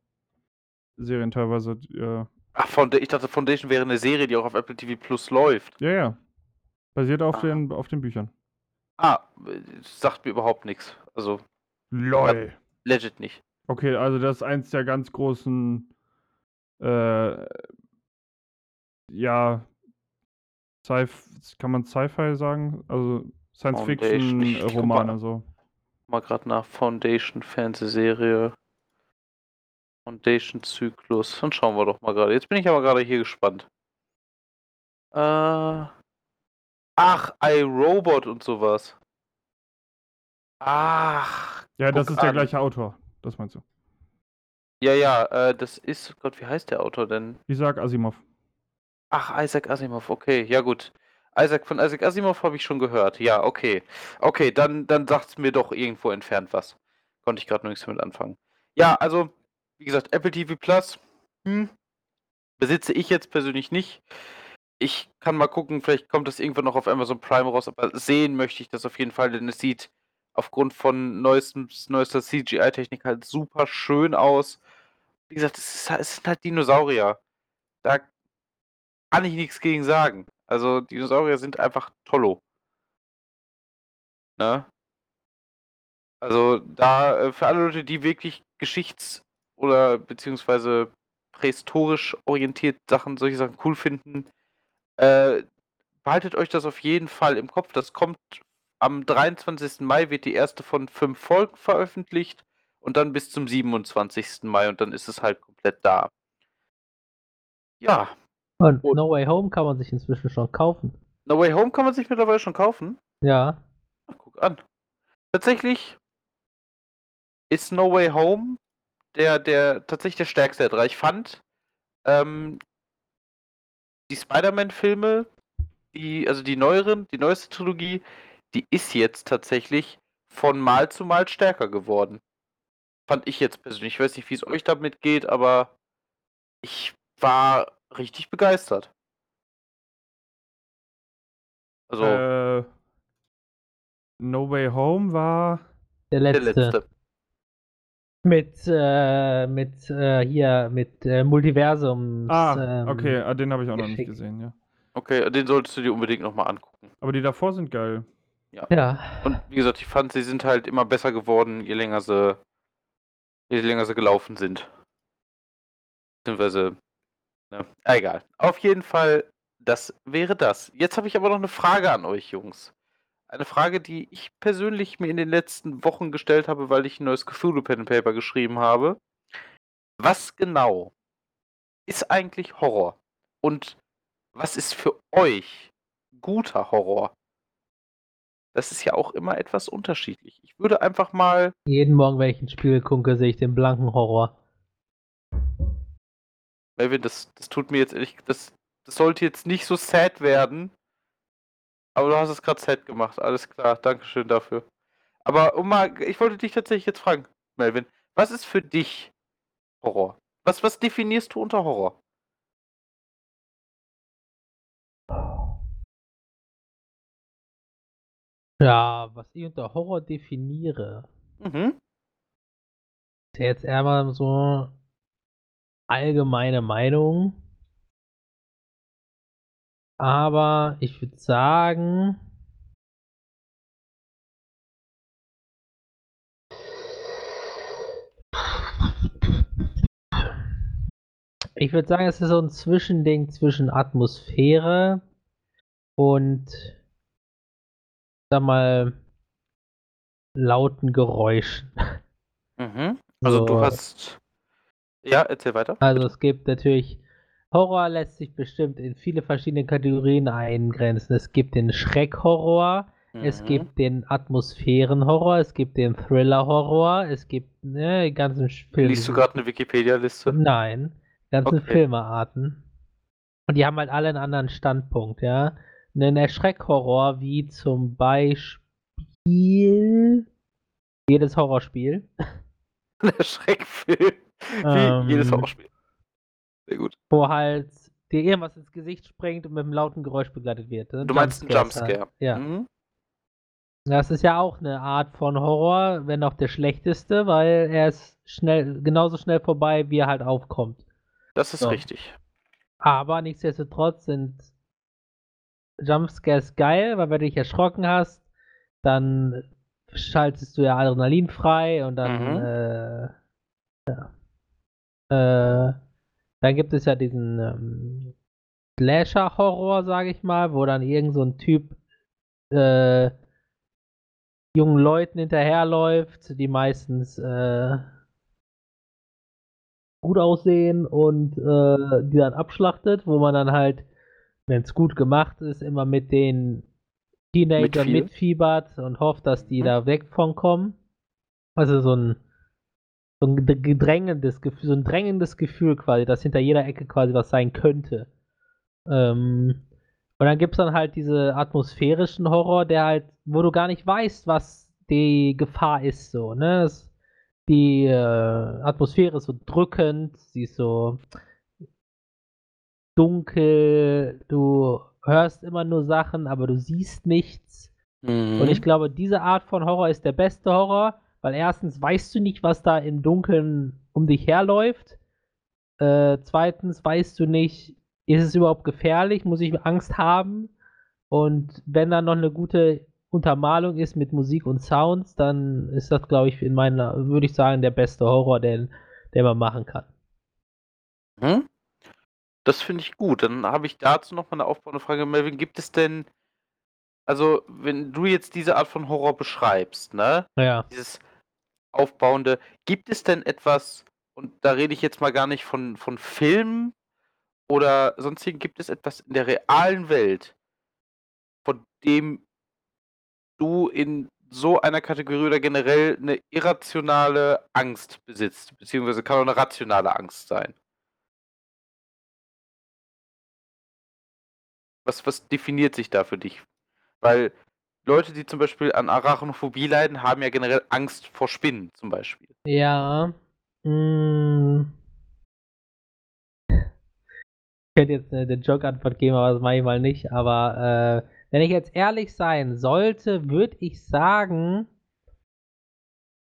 Serien teilweise. Ja, Ach, Founda ich dachte, Foundation wäre eine Serie, die auch auf Apple TV Plus läuft. ja. ja. Basiert auf, Ah. den, auf den Büchern. Ah, äh, sagt mir überhaupt nichts. Also, LOL. legit nicht. Okay, also das ist eins der ganz großen, äh, ja, Sci kann man Sci-Fi sagen? Also. Science-Fiction-Romane so. Mal gerade nach Foundation Fernsehserie. Foundation Zyklus. Dann schauen wir doch mal gerade. Jetzt bin ich aber gerade hier gespannt. Äh. Ach, iRobot und sowas. Ach. Ja, das ist der an. gleiche Autor. Das meinst du? Ja, ja, äh, das ist. Gott, wie heißt der Autor denn? Isaac Asimov. Ach, Isaac Asimov, okay, ja gut. Isaac von Isaac Asimov habe ich schon gehört. Ja, okay. Okay, dann, dann sagt es mir doch irgendwo entfernt was. Konnte ich gerade nichts damit anfangen. Ja, also, wie gesagt, Apple TV Plus, hm, besitze ich jetzt persönlich nicht. Ich kann mal gucken, vielleicht kommt das irgendwann noch auf Amazon Prime raus, aber sehen möchte ich das auf jeden Fall, denn es sieht aufgrund von neuestem, neuester CGI-Technik halt super schön aus. Wie gesagt, es, ist, es sind halt Dinosaurier. Da kann ich nichts gegen sagen. Also Dinosaurier sind einfach tollo. Ne? Also da äh, für alle Leute, die wirklich geschichts- oder beziehungsweise prähistorisch orientiert Sachen, solche Sachen cool finden, äh, behaltet euch das auf jeden Fall im Kopf. Das kommt am 23. Mai wird die erste von fünf Folgen veröffentlicht und dann bis zum 27. Mai und dann ist es halt komplett da. Ja, Und No Way Home kann man sich inzwischen schon kaufen. No Way Home kann man sich mittlerweile schon kaufen. Ja. Ach, guck an. Tatsächlich ist No Way Home der, der tatsächlich der stärkste der drei. Ich fand ähm, die Spider-Man-Filme, die, also die neueren, die neueste Trilogie, die ist jetzt tatsächlich von Mal zu Mal stärker geworden. Fand ich jetzt persönlich. Ich weiß nicht, wie es euch damit geht, aber ich war richtig begeistert. Also, Äh, no Way Home war. Der der letzte. letzte. Mit, äh, mit, äh, hier, mit äh, Multiversums. Ah, ähm, okay, ah, den habe ich auch noch nicht gesehen, ja. Okay, den solltest du dir unbedingt nochmal angucken. Aber die davor sind geil. Ja. Und wie gesagt, ich fand, sie sind halt immer besser geworden, je länger sie, je länger sie gelaufen sind. Beziehungsweise, ne, egal. Auf jeden Fall, das wäre das. Jetzt habe ich aber noch eine Frage an euch, Jungs. Eine Frage, die ich persönlich mir in den letzten Wochen gestellt habe, weil ich ein neues Cthulhu Pen Paper geschrieben habe. Was genau ist eigentlich Horror? Und was ist für euch guter Horror? Das ist ja auch immer etwas unterschiedlich. Ich würde einfach mal. Jeden Morgen, wenn ich ins Spiel gucke, sehe ich den blanken Horror. Melvin, das, das tut mir jetzt ehrlich. Das, das sollte jetzt nicht so sad werden. Aber du hast es gerade sad gemacht. Alles klar. Dankeschön dafür. Aber um mal. Ich wollte dich tatsächlich jetzt fragen, Melvin. Was ist für dich Horror? Was, was definierst du unter Horror? Ja, was ich unter Horror definiere. Mhm. jetzt eher mal so allgemeine Meinung. Aber ich würde sagen. Ich würde sagen, es ist so ein Zwischending zwischen Atmosphäre und sag mal lauten Geräuschen. Mhm. Also du So. hast. Ja, erzähl weiter. Also es gibt natürlich, Horror lässt sich bestimmt in viele verschiedene Kategorien eingrenzen. Es gibt den Schreckhorror, es Mhm. gibt den Atmosphärenhorror, es gibt den Thriller-Horror, es gibt ne, die ganzen Filme. Liest du gerade eine Wikipedia-Liste? Nein, ganzen Okay. Filmearten. Und die haben halt alle einen anderen Standpunkt, ja. Einen Erschreckhorror wie zum Beispiel jedes Horrorspiel. Der Schreckfilm. Wie Ähm, jedes Horrorspiel. Sehr gut. wo halt dir irgendwas ins Gesicht springt und mit einem lauten Geräusch begleitet wird. ne? Du meinst einen Jumpscare. Halt. Ja. Mhm. Das ist ja auch eine Art von Horror, wenn auch der schlechteste, weil er ist schnell, genauso schnell vorbei, wie er halt aufkommt. Das ist So. richtig. Aber nichtsdestotrotz sind Jumpscares geil, weil wenn du dich erschrocken hast, dann schaltest du ja Adrenalin frei und dann, Mhm. äh, ja. Äh, dann gibt es ja diesen ähm, Slasher-Horror, sage ich mal, wo dann irgend so ein Typ äh, jungen Leuten hinterherläuft, die meistens äh, gut aussehen und äh, die dann abschlachtet, wo man dann halt, wenn es gut gemacht ist, immer mit den Teenagern mitfiebert und hofft, dass die Mhm. da weg von kommen. Also so ein so ein ged- gedrängendes Gefühl, so ein drängendes Gefühl quasi, dass hinter jeder Ecke quasi was sein könnte. Ähm, und dann gibt es dann halt diese atmosphärischen Horror, der halt, wo du gar nicht weißt, was die Gefahr ist, so, ne? Es, die äh, Atmosphäre ist so drückend, sie ist so dunkel, du hörst immer nur Sachen, aber du siehst nichts. Mhm. Und ich glaube, diese Art von Horror ist der beste Horror, weil erstens weißt du nicht, was da im Dunkeln um dich herläuft. Äh, zweitens weißt du nicht, ist es überhaupt gefährlich, muss ich Angst haben? Und wenn dann noch eine gute Untermalung ist mit Musik und Sounds, dann ist das, glaube ich, in meiner, würde ich sagen, der beste Horror, den, den man machen kann. Mhm. Das finde ich gut. Dann habe ich dazu noch mal eine aufbauende Frage. Melvin, gibt es denn, also wenn du jetzt diese Art von Horror beschreibst, ne? Ja. Dieses aufbauende, gibt es denn etwas, und da rede ich jetzt mal gar nicht von, von Filmen oder sonstigen, gibt es etwas in der realen Welt, von dem du in so einer Kategorie oder generell eine irrationale Angst besitzt, beziehungsweise kann auch eine rationale Angst sein? Was, was definiert sich da für dich? Weil Leute, die zum Beispiel an Arachnophobie leiden, haben ja generell Angst vor Spinnen zum Beispiel. Ja. Mm. Ich hätte jetzt eine, eine Joke-Antwort geben, aber das mache ich mal nicht. Aber äh, wenn ich jetzt ehrlich sein sollte, würde ich sagen,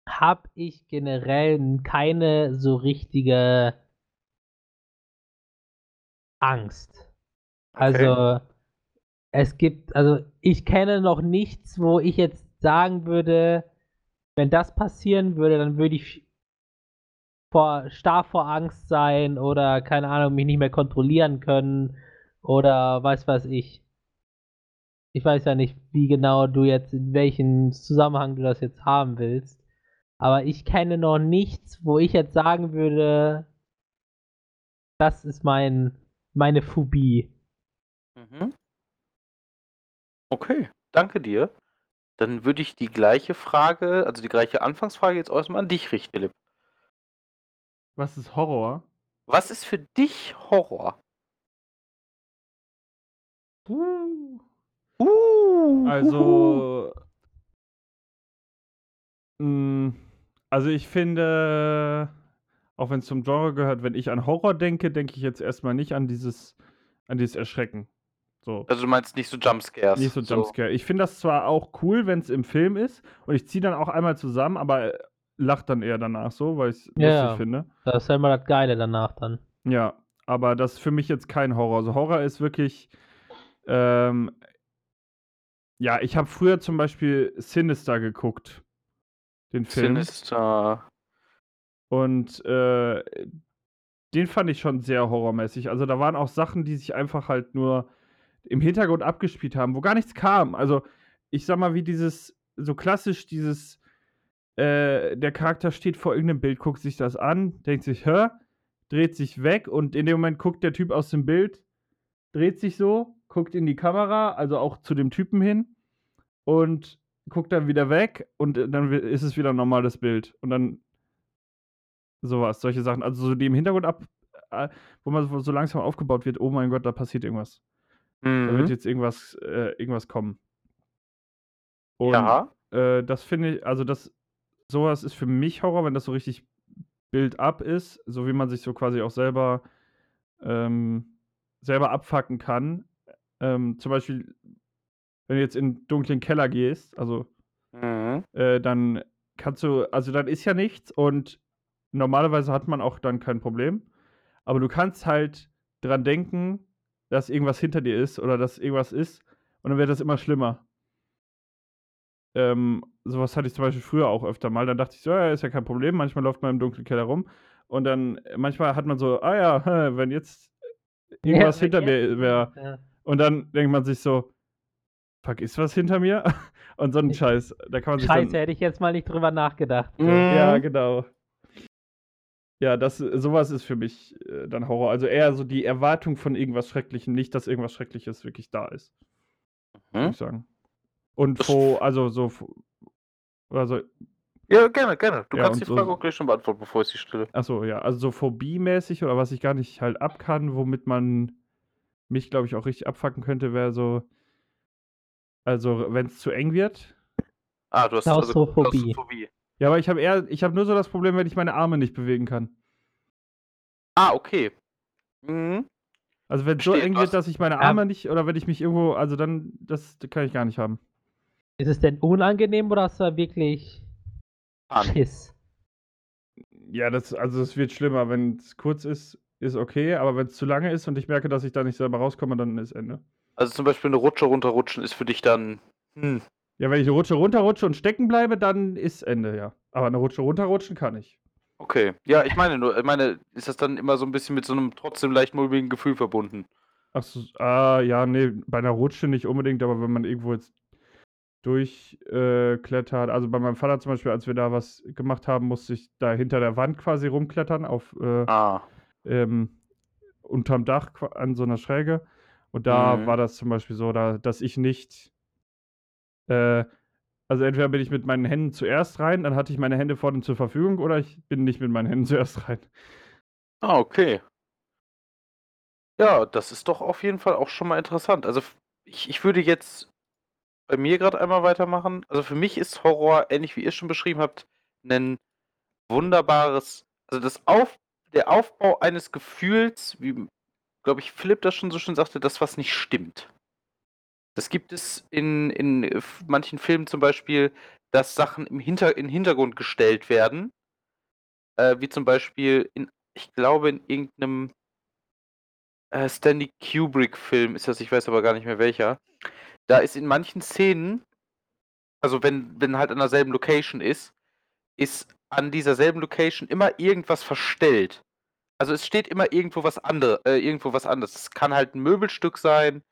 habe ich generell keine so richtige Angst. Also, es gibt, also ich kenne noch nichts, wo ich jetzt sagen würde, wenn das passieren würde, dann würde ich vor, starr vor Angst sein oder keine Ahnung, mich nicht mehr kontrollieren können oder weiß was ich. Ich weiß ja nicht, wie genau du jetzt, in welchem Zusammenhang du das jetzt haben willst. Aber ich kenne noch nichts, wo ich jetzt sagen würde, das ist mein, meine Phobie. Mhm. Okay, danke dir. Dann würde ich die gleiche Frage, also die gleiche Anfangsfrage jetzt erstmal an dich richten, Philipp. Was ist Horror? Was ist für dich Horror? Uh. Uh, Also, mh, also ich finde, auch wenn es zum Genre gehört, wenn ich an Horror denke, denke ich jetzt erstmal nicht an dieses, an dieses Erschrecken. So. Also du meinst nicht so Jumpscares. Nicht so Jumpscare. Ich finde das zwar auch cool, wenn es im Film ist, und ich ziehe dann auch einmal zusammen, aber lache dann eher danach so, weil ich es Ja, lustig ja. finde. Das ist ja immer das Geile danach dann. Ja, aber das ist für mich jetzt kein Horror. Also Horror ist wirklich, ähm, ja, ich habe früher zum Beispiel Sinister geguckt, den Film. Sinister. Und äh, den fand ich schon sehr horrormäßig. Also da waren auch Sachen, die sich einfach halt nur im Hintergrund abgespielt haben, wo gar nichts kam. Also ich sag mal, wie dieses, so klassisch dieses, äh, der Charakter steht vor irgendeinem Bild, guckt sich das an, denkt sich, hä? Dreht sich weg und in dem Moment guckt der Typ aus dem Bild, dreht sich so, guckt in die Kamera, also auch zu dem Typen hin und guckt dann wieder weg und äh, dann ist es wieder ein normales Bild. Und dann sowas, solche Sachen. Also so die im Hintergrund ab, äh, wo man so langsam aufgebaut wird, oh mein Gott, da passiert irgendwas. Da wird Mhm. jetzt irgendwas, äh, irgendwas kommen. Und Ja. äh, das finde ich, also das, sowas ist für mich Horror, wenn das so richtig Build-up ist, so wie man sich so quasi auch selber, ähm, selber abfacken kann. Ähm, zum Beispiel, wenn du jetzt in einen dunklen Keller gehst, also Mhm. äh, dann kannst du, also dann ist ja nichts und normalerweise hat man auch dann kein Problem. Aber du kannst halt dran denken, dass irgendwas hinter dir ist oder dass irgendwas ist und dann wird das immer schlimmer. Ähm, sowas hatte ich zum Beispiel früher auch öfter mal. Dann dachte ich so, ja, ist ja kein Problem. Manchmal läuft man im dunklen Keller rum und dann äh, manchmal hat man so, ah ja, wenn jetzt irgendwas Ja, hinter mir wäre. Ja. Und dann denkt man sich so, fuck, ist was hinter mir? Und so ein Scheiß. Da kann man sich Scheiße, dann, hätte ich jetzt mal nicht drüber nachgedacht. Mhm. Ja, genau. Ja, das, sowas ist für mich äh, dann Horror. Also eher so die Erwartung von irgendwas Schrecklichem, nicht, dass irgendwas Schreckliches wirklich da ist, würde Mhm. ich sagen. Und wo, also so, also, Ja, gerne, gerne. Du Ja, kannst die so- Frage auch gleich schon beantworten, bevor ich sie stelle. achso, ja, also so phobiemäßig oder was ich gar nicht halt ab kann, womit man mich, glaube ich, auch richtig abfacken könnte, wäre so, also wenn es zu eng wird. Ah, du hast Klaustrophobie. Klaustrophobie. Ja, aber ich habe eher, ich habe nur so das Problem, wenn ich meine Arme nicht bewegen kann. Ah, okay. Mhm. Also wenn es so Verstehe, eng wird, dass ich meine Ja. Arme nicht, oder wenn ich mich irgendwo, also dann, das kann ich gar nicht haben. Ist es denn unangenehm oder hast du da wirklich An. Schiss? Ja, das, also es wird schlimmer. Wenn es kurz ist, ist okay, aber wenn es zu lange ist und ich merke, dass ich da nicht selber rauskomme, dann ist Ende. Also zum Beispiel eine Rutsche runterrutschen ist für dich dann. Hm. Ja, wenn ich eine Rutsche runterrutsche und stecken bleibe, dann ist Ende, ja. Aber eine Rutsche runterrutschen kann ich. Okay. Ja, ich meine nur, ich meine, ist das dann immer so ein bisschen mit so einem trotzdem leicht mulmigen Gefühl verbunden? Ach so, ah, ja, nee, bei einer Rutsche nicht unbedingt, aber wenn man irgendwo jetzt durchklettert, äh, also bei meinem Vater zum Beispiel, als wir da was gemacht haben, musste ich da hinter der Wand quasi rumklettern, auf, äh, Ah. ähm, unterm Dach an so einer Schräge. Und da Mhm. war das zum Beispiel so, da, dass ich nicht, äh, also entweder bin ich mit meinen Händen zuerst rein, dann hatte ich meine Hände vorne zur Verfügung, oder ich bin nicht mit meinen Händen zuerst rein. Ah, okay. Ja, das ist doch auf jeden Fall auch schon mal interessant. Also ich, ich würde jetzt bei mir gerade einmal weitermachen. Also für mich ist Horror, ähnlich wie ihr schon beschrieben habt, ein wunderbares, also das Auf, der Aufbau eines Gefühls, wie, glaube ich, Philipp das schon so schön sagte, das, was nicht stimmt. Das gibt es in, in manchen Filmen zum Beispiel, dass Sachen im Hinter, in den Hintergrund gestellt werden. Äh, wie zum Beispiel in, ich glaube, in irgendeinem äh, Stanley Kubrick-Film ist das, ich weiß aber gar nicht mehr welcher. Da ist in manchen Szenen, also wenn, wenn halt an derselben Location ist, ist an dieser selben Location immer irgendwas verstellt. Also es steht immer irgendwo was andere, äh, irgendwo was anderes. Es kann halt ein Möbelstück sein,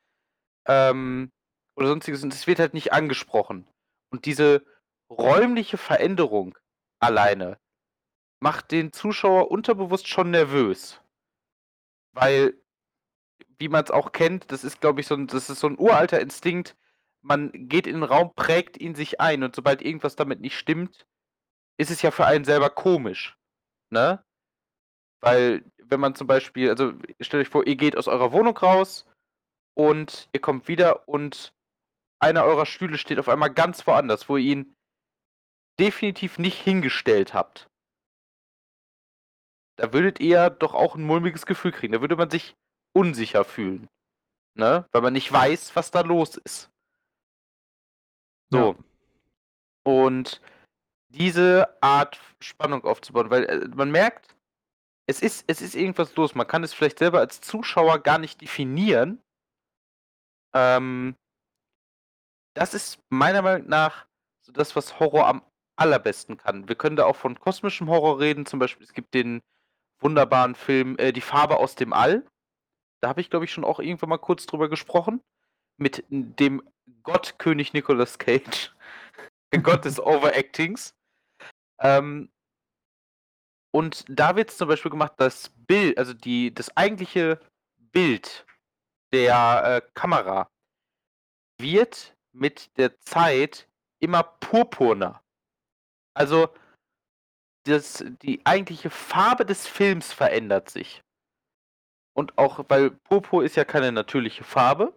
ähm, oder sonstiges, und es wird halt nicht angesprochen. Und diese räumliche Veränderung alleine macht den Zuschauer unterbewusst schon nervös. Weil, wie man es auch kennt, das ist, glaube ich, so ein, das ist so ein uralter Instinkt. Man geht in den Raum, prägt ihn sich ein und sobald irgendwas damit nicht stimmt, ist es ja für einen selber komisch. Ne? Weil, wenn man zum Beispiel, also stellt euch vor, ihr geht aus eurer Wohnung raus und ihr kommt wieder und einer eurer Stühle steht auf einmal ganz woanders, wo ihr ihn definitiv nicht hingestellt habt. Da würdet ihr doch auch ein mulmiges Gefühl kriegen. Da würde man sich unsicher fühlen. Ne? Weil man nicht weiß, was da los ist. So. Und diese Art Spannung aufzubauen, weil äh, man merkt, es ist, es ist irgendwas los. Man kann es vielleicht selber als Zuschauer gar nicht definieren. Ähm, das ist meiner Meinung nach so das, was Horror am allerbesten kann. Wir können da auch von kosmischem Horror reden. Zum Beispiel, es gibt den wunderbaren Film äh, Die Farbe aus dem All. Da habe ich, glaube ich, schon auch irgendwann mal kurz drüber gesprochen. Mit dem Gottkönig Nicolas Cage. Gott des Overactings. Ähm, und da wird es zum Beispiel gemacht, das Bild, also die, das eigentliche Bild der äh, Kamera wird mit der Zeit immer purpurner. Also das, die eigentliche Farbe des Films verändert sich. Und auch, weil Purpur ist ja keine natürliche Farbe,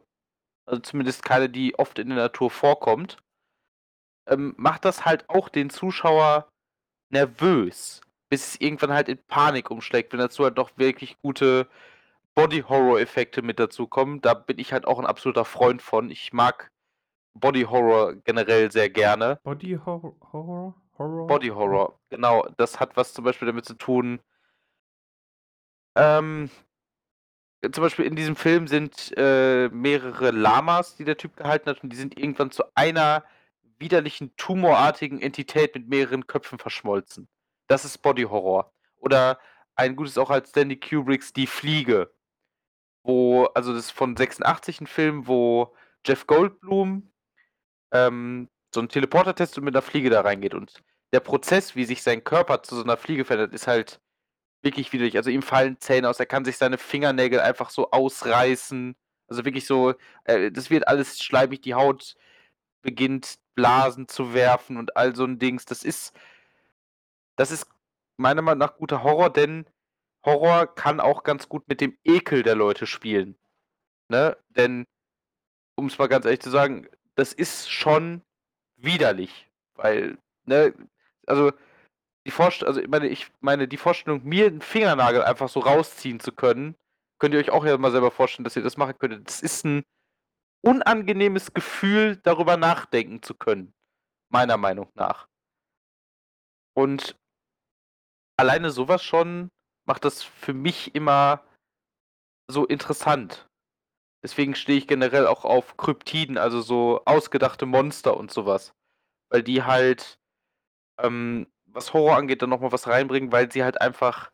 also zumindest keine, die oft in der Natur vorkommt, ähm, macht das halt auch den Zuschauer nervös, bis es irgendwann halt in Panik umschlägt, wenn dazu halt noch wirklich gute Body-Horror-Effekte mit dazu kommen. Da bin ich halt auch ein absoluter Freund von. Ich mag Body Horror generell sehr gerne. Body Horror? Horror? Horror? Body Horror, genau. Das hat was zum Beispiel damit zu tun. Ähm, zum Beispiel in diesem Film sind äh, mehrere Lamas, die der Typ gehalten hat, und die sind irgendwann zu einer widerlichen, tumorartigen Entität mit mehreren Köpfen verschmolzen. Das ist Body Horror. Oder ein gutes auch als Stanley Kubricks Die Fliege. Wo, also das ist von 86 ein Film, wo Jeff Goldblum ähm, so einen Teleporter-Test und mit einer Fliege da reingeht. Und der Prozess, wie sich sein Körper zu so einer Fliege verändert, ist halt wirklich widerlich. Also ihm fallen Zähne aus, er kann sich seine Fingernägel einfach so ausreißen. Also wirklich so, äh, das wird alles schleimig, die Haut beginnt Blasen zu werfen und all so ein Dings. Das ist, das ist meiner Meinung nach guter Horror, denn Horror kann auch ganz gut mit dem Ekel der Leute spielen. Ne? Denn, um es mal ganz ehrlich zu sagen, das ist schon widerlich. Weil, ne, also die Vorstellung, also ich meine, ich meine, die Vorstellung, mir einen Fingernagel einfach so rausziehen zu können, könnt ihr euch auch ja mal selber vorstellen, dass ihr das machen könntet. Das ist ein unangenehmes Gefühl, darüber nachdenken zu können. Meiner Meinung nach. Und alleine sowas schon macht das für mich immer so interessant. Deswegen stehe ich generell auch auf Kryptiden, also so ausgedachte Monster und sowas. Weil die halt, ähm, was Horror angeht, dann nochmal was reinbringen, weil sie halt einfach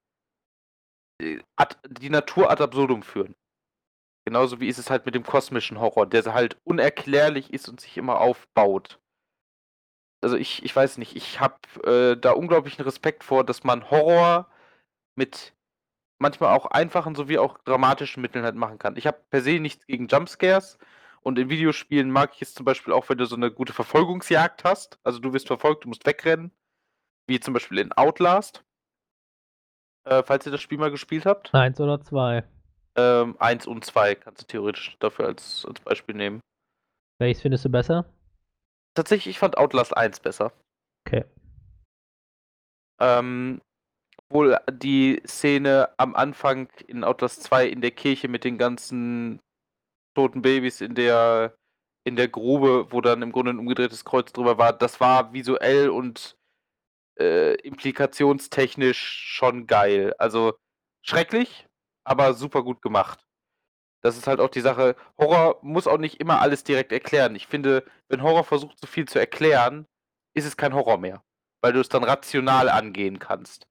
äh, die Natur ad absurdum führen. Genauso wie ist es halt mit dem kosmischen Horror, der halt unerklärlich ist und sich immer aufbaut. Also ich, ich weiß nicht, ich habe äh, da unglaublichen Respekt vor, dass man Horror mit manchmal auch einfachen sowie auch dramatischen Mitteln halt machen kann. Ich habe per se nichts gegen Jumpscares und in Videospielen mag ich es zum Beispiel auch, wenn du so eine gute Verfolgungsjagd hast. Also du wirst verfolgt, du musst wegrennen. Wie zum Beispiel in Outlast. Äh, falls ihr das Spiel mal gespielt habt. Eins oder zwei. Ähm, eins und zwei kannst du theoretisch dafür als, als Beispiel nehmen. Welches findest du besser? Tatsächlich, ich fand Outlast 1 besser. Okay. Ähm, wohl die Szene am Anfang in Outlast 2 in der Kirche mit den ganzen toten Babys in der in der Grube, wo dann im Grunde ein umgedrehtes Kreuz drüber war, das war visuell und äh, implikationstechnisch schon geil. Also schrecklich, aber super gut gemacht. Das ist halt auch die Sache. Horror muss auch nicht immer alles direkt erklären. Ich finde, wenn Horror versucht, so viel zu erklären, ist es kein Horror mehr. Weil du es dann rational angehen kannst.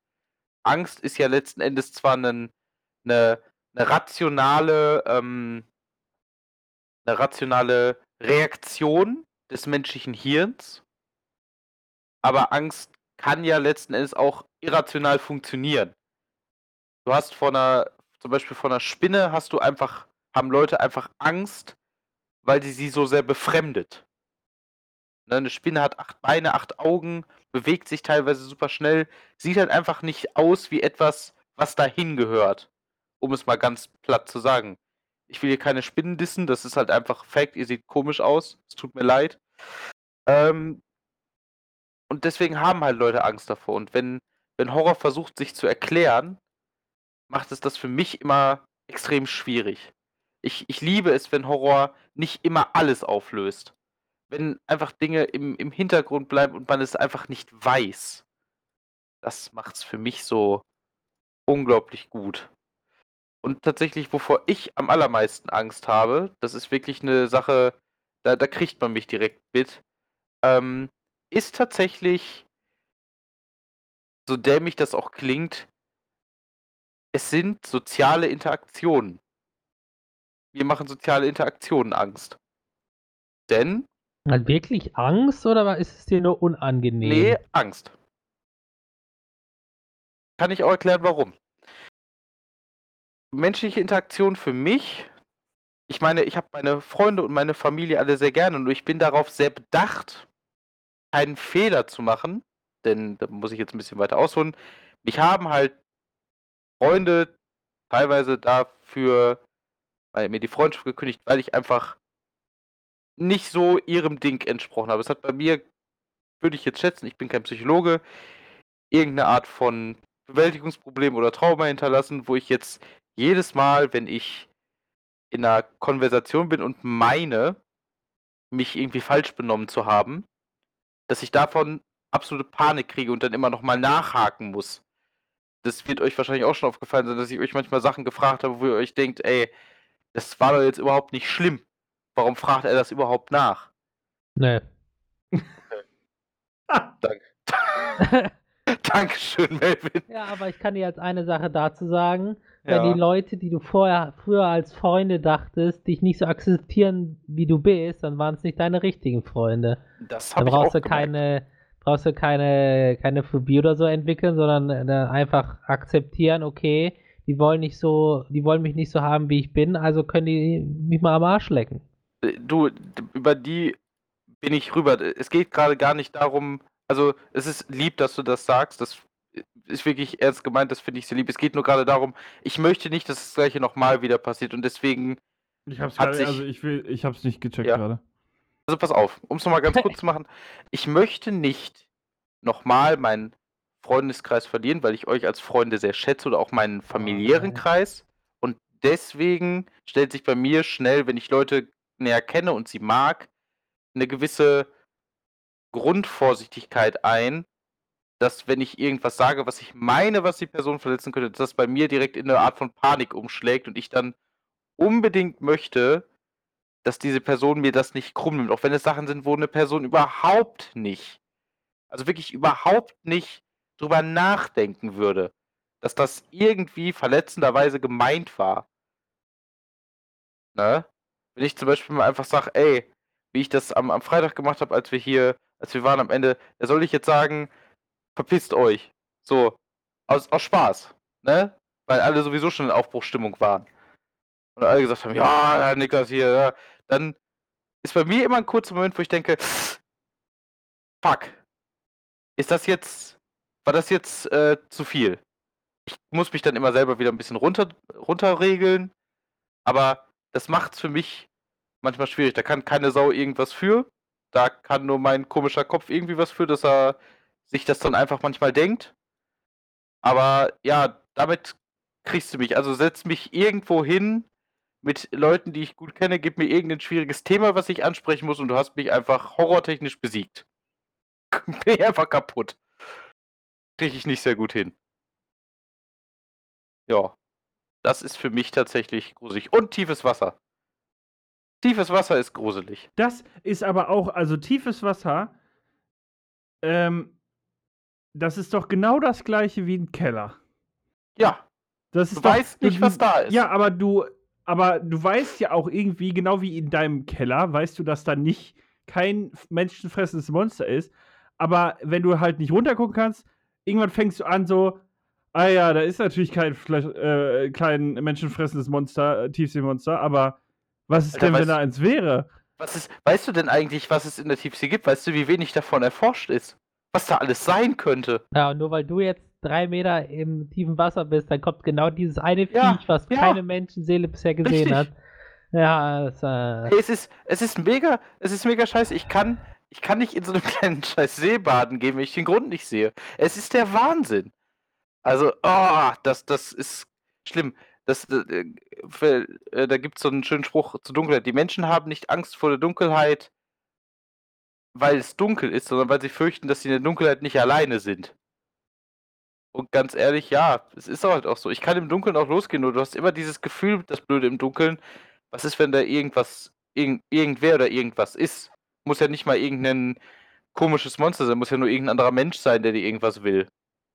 Angst ist ja letzten Endes zwar eine, eine, eine rationale, ähm, eine rationale Reaktion des menschlichen Hirns, aber Angst kann ja letzten Endes auch irrational funktionieren. Du hast vor einer, zum Beispiel vor einer Spinne hast du einfach, haben Leute einfach Angst, weil sie sie so sehr befremdet. Ne, eine Spinne hat acht Beine, acht Augen, bewegt sich teilweise super schnell, sieht halt einfach nicht aus wie etwas, was dahin gehört. Um es mal ganz platt zu sagen. Ich will hier keine Spinnen dissen, das ist halt einfach Fact, ihr seht komisch aus, es tut mir leid. Ähm, und deswegen haben halt Leute Angst davor. Und wenn, wenn Horror versucht, sich zu erklären, macht es das für mich immer extrem schwierig. Ich, ich liebe es, wenn Horror nicht immer alles auflöst wenn einfach Dinge im, im Hintergrund bleiben und man es einfach nicht weiß. Das macht es für mich so unglaublich gut. Und tatsächlich, wovor ich am allermeisten Angst habe, das ist wirklich eine Sache, da, da kriegt man mich direkt mit, ähm, ist tatsächlich, so dämlich das auch klingt, es sind soziale Interaktionen. Mir machen soziale Interaktionen Angst. Denn. Halt wirklich Angst oder ist es dir nur unangenehm? Nee, Angst. Kann ich auch erklären, warum. Menschliche Interaktion für mich, ich meine, ich habe meine Freunde und meine Familie alle sehr gerne und ich bin darauf sehr bedacht, keinen Fehler zu machen, denn da muss ich jetzt ein bisschen weiter ausholen. Mich haben halt Freunde teilweise dafür weil mir die Freundschaft gekündigt, weil ich einfach nicht so ihrem Ding entsprochen habe. Es hat bei mir, würde ich jetzt schätzen, ich bin kein Psychologe, irgendeine Art von Bewältigungsproblem oder Trauma hinterlassen, wo ich jetzt jedes Mal, wenn ich in einer Konversation bin und meine, mich irgendwie falsch benommen zu haben, dass ich davon absolute Panik kriege und dann immer nochmal nachhaken muss. Das wird euch wahrscheinlich auch schon aufgefallen sein, dass ich euch manchmal Sachen gefragt habe, wo ihr euch denkt, ey, das war doch jetzt überhaupt nicht schlimm. Warum fragt er das überhaupt nach? Nee. Danke. Dankeschön, Melvin. Ja, aber ich kann dir jetzt eine Sache dazu sagen. Wenn ja. die Leute, die du vorher früher als Freunde dachtest, dich nicht so akzeptieren, wie du bist, dann waren es nicht deine richtigen Freunde. Das habe ich brauchst auch du keine, brauchst du keine, keine Phobie oder so entwickeln, sondern äh, einfach akzeptieren, okay, die wollen nicht so, die wollen mich nicht so haben, wie ich bin, also können die mich mal am Arsch lecken. Äh, du, über die bin ich rüber. Es geht gerade gar nicht darum, also es ist lieb, dass du das sagst, das ist wirklich ernst gemeint, das finde ich sehr lieb. Es geht nur gerade darum, ich möchte nicht, dass das gleiche nochmal wieder passiert und deswegen. Ich hab's grade, sich, also ich will, ich hab's nicht gecheckt ja. gerade. Also pass auf, um es nochmal ganz kurz zu machen. Ich möchte nicht nochmal meinen Freundeskreis verlieren, weil ich euch als Freunde sehr schätze oder auch meinen familiären okay. Kreis. Und deswegen stellt sich bei mir schnell, wenn ich Leute näher kenne und sie mag, eine gewisse Grundvorsichtigkeit ein, dass wenn ich irgendwas sage, was ich meine, was die Person verletzen könnte, dass das bei mir direkt in eine Art von Panik umschlägt und ich dann unbedingt möchte, dass diese Person mir das nicht krumm nimmt, auch wenn es Sachen sind, wo eine Person überhaupt nicht, also wirklich überhaupt nicht drüber nachdenken würde, dass das irgendwie verletzenderweise gemeint war. Ne? Wenn ich zum Beispiel mal einfach sage, ey, wie ich das am, am Freitag gemacht habe, als wir hier, als wir waren am Ende, da soll ich jetzt sagen, verpisst euch. So, aus, aus Spaß. Ne? Weil alle sowieso schon in Aufbruchstimmung waren. Und alle gesagt haben, ja, Niklas hier, ja. Dann ist bei mir immer ein kurzer Moment, wo ich denke, fuck, ist das jetzt war das jetzt äh, zu viel. Ich muss mich dann immer selber wieder ein bisschen runter, runterregeln, aber das macht es für mich manchmal schwierig. Da kann keine Sau irgendwas für. Da kann nur mein komischer Kopf irgendwie was für, dass er sich das dann einfach manchmal denkt. Aber ja, damit kriegst du mich. Also setz mich irgendwo hin mit Leuten, die ich gut kenne, gib mir irgendein schwieriges Thema, was ich ansprechen muss und du hast mich einfach horrortechnisch besiegt. Bin einfach kaputt kriege ich nicht sehr gut hin. Ja. Das ist für mich tatsächlich gruselig. Und tiefes Wasser. Tiefes Wasser ist gruselig. Das ist aber auch, also tiefes Wasser, ähm, das ist doch genau das gleiche wie ein Keller. Ja. Das ist du doch, weißt nicht, was da ist. Ja, aber du, aber du weißt ja auch irgendwie, genau wie in deinem Keller, weißt du, dass da nicht kein menschenfressendes Monster ist. Aber wenn du halt nicht runtergucken kannst, irgendwann fängst du an so, ah ja, da ist natürlich kein, äh, kein menschenfressendes Monster, äh, Tiefseemonster, aber was ist Alter, denn, wenn da eins wäre? Was ist, weißt du denn eigentlich, was es in der Tiefsee gibt? Weißt du, wie wenig davon erforscht ist? Was da alles sein könnte? Ja, und nur weil du jetzt drei Meter im tiefen Wasser bist, dann kommt genau dieses eine ja, Viech, was ja. keine Menschenseele bisher gesehen Richtig. hat. Ja, das, äh es ist, es ist mega, es ist mega scheiße. Ich kann, ich kann nicht in so einem kleinen scheiß See baden gehen, wenn ich den Grund nicht sehe. Es ist der Wahnsinn. Also, oh, das, das ist schlimm. Das, äh, äh, da gibt es so einen schönen Spruch zur Dunkelheit. Die Menschen haben nicht Angst vor der Dunkelheit, weil es dunkel ist, sondern weil sie fürchten, dass sie in der Dunkelheit nicht alleine sind. Und ganz ehrlich, ja, es ist halt auch so. Ich kann im Dunkeln auch losgehen, nur du hast immer dieses Gefühl, das Blöde im Dunkeln. Was ist, wenn da irgendwas, irgend, irgendwer oder irgendwas ist? Muss ja nicht mal irgendein komisches Monster sein, muss ja nur irgendein anderer Mensch sein, der dir irgendwas will.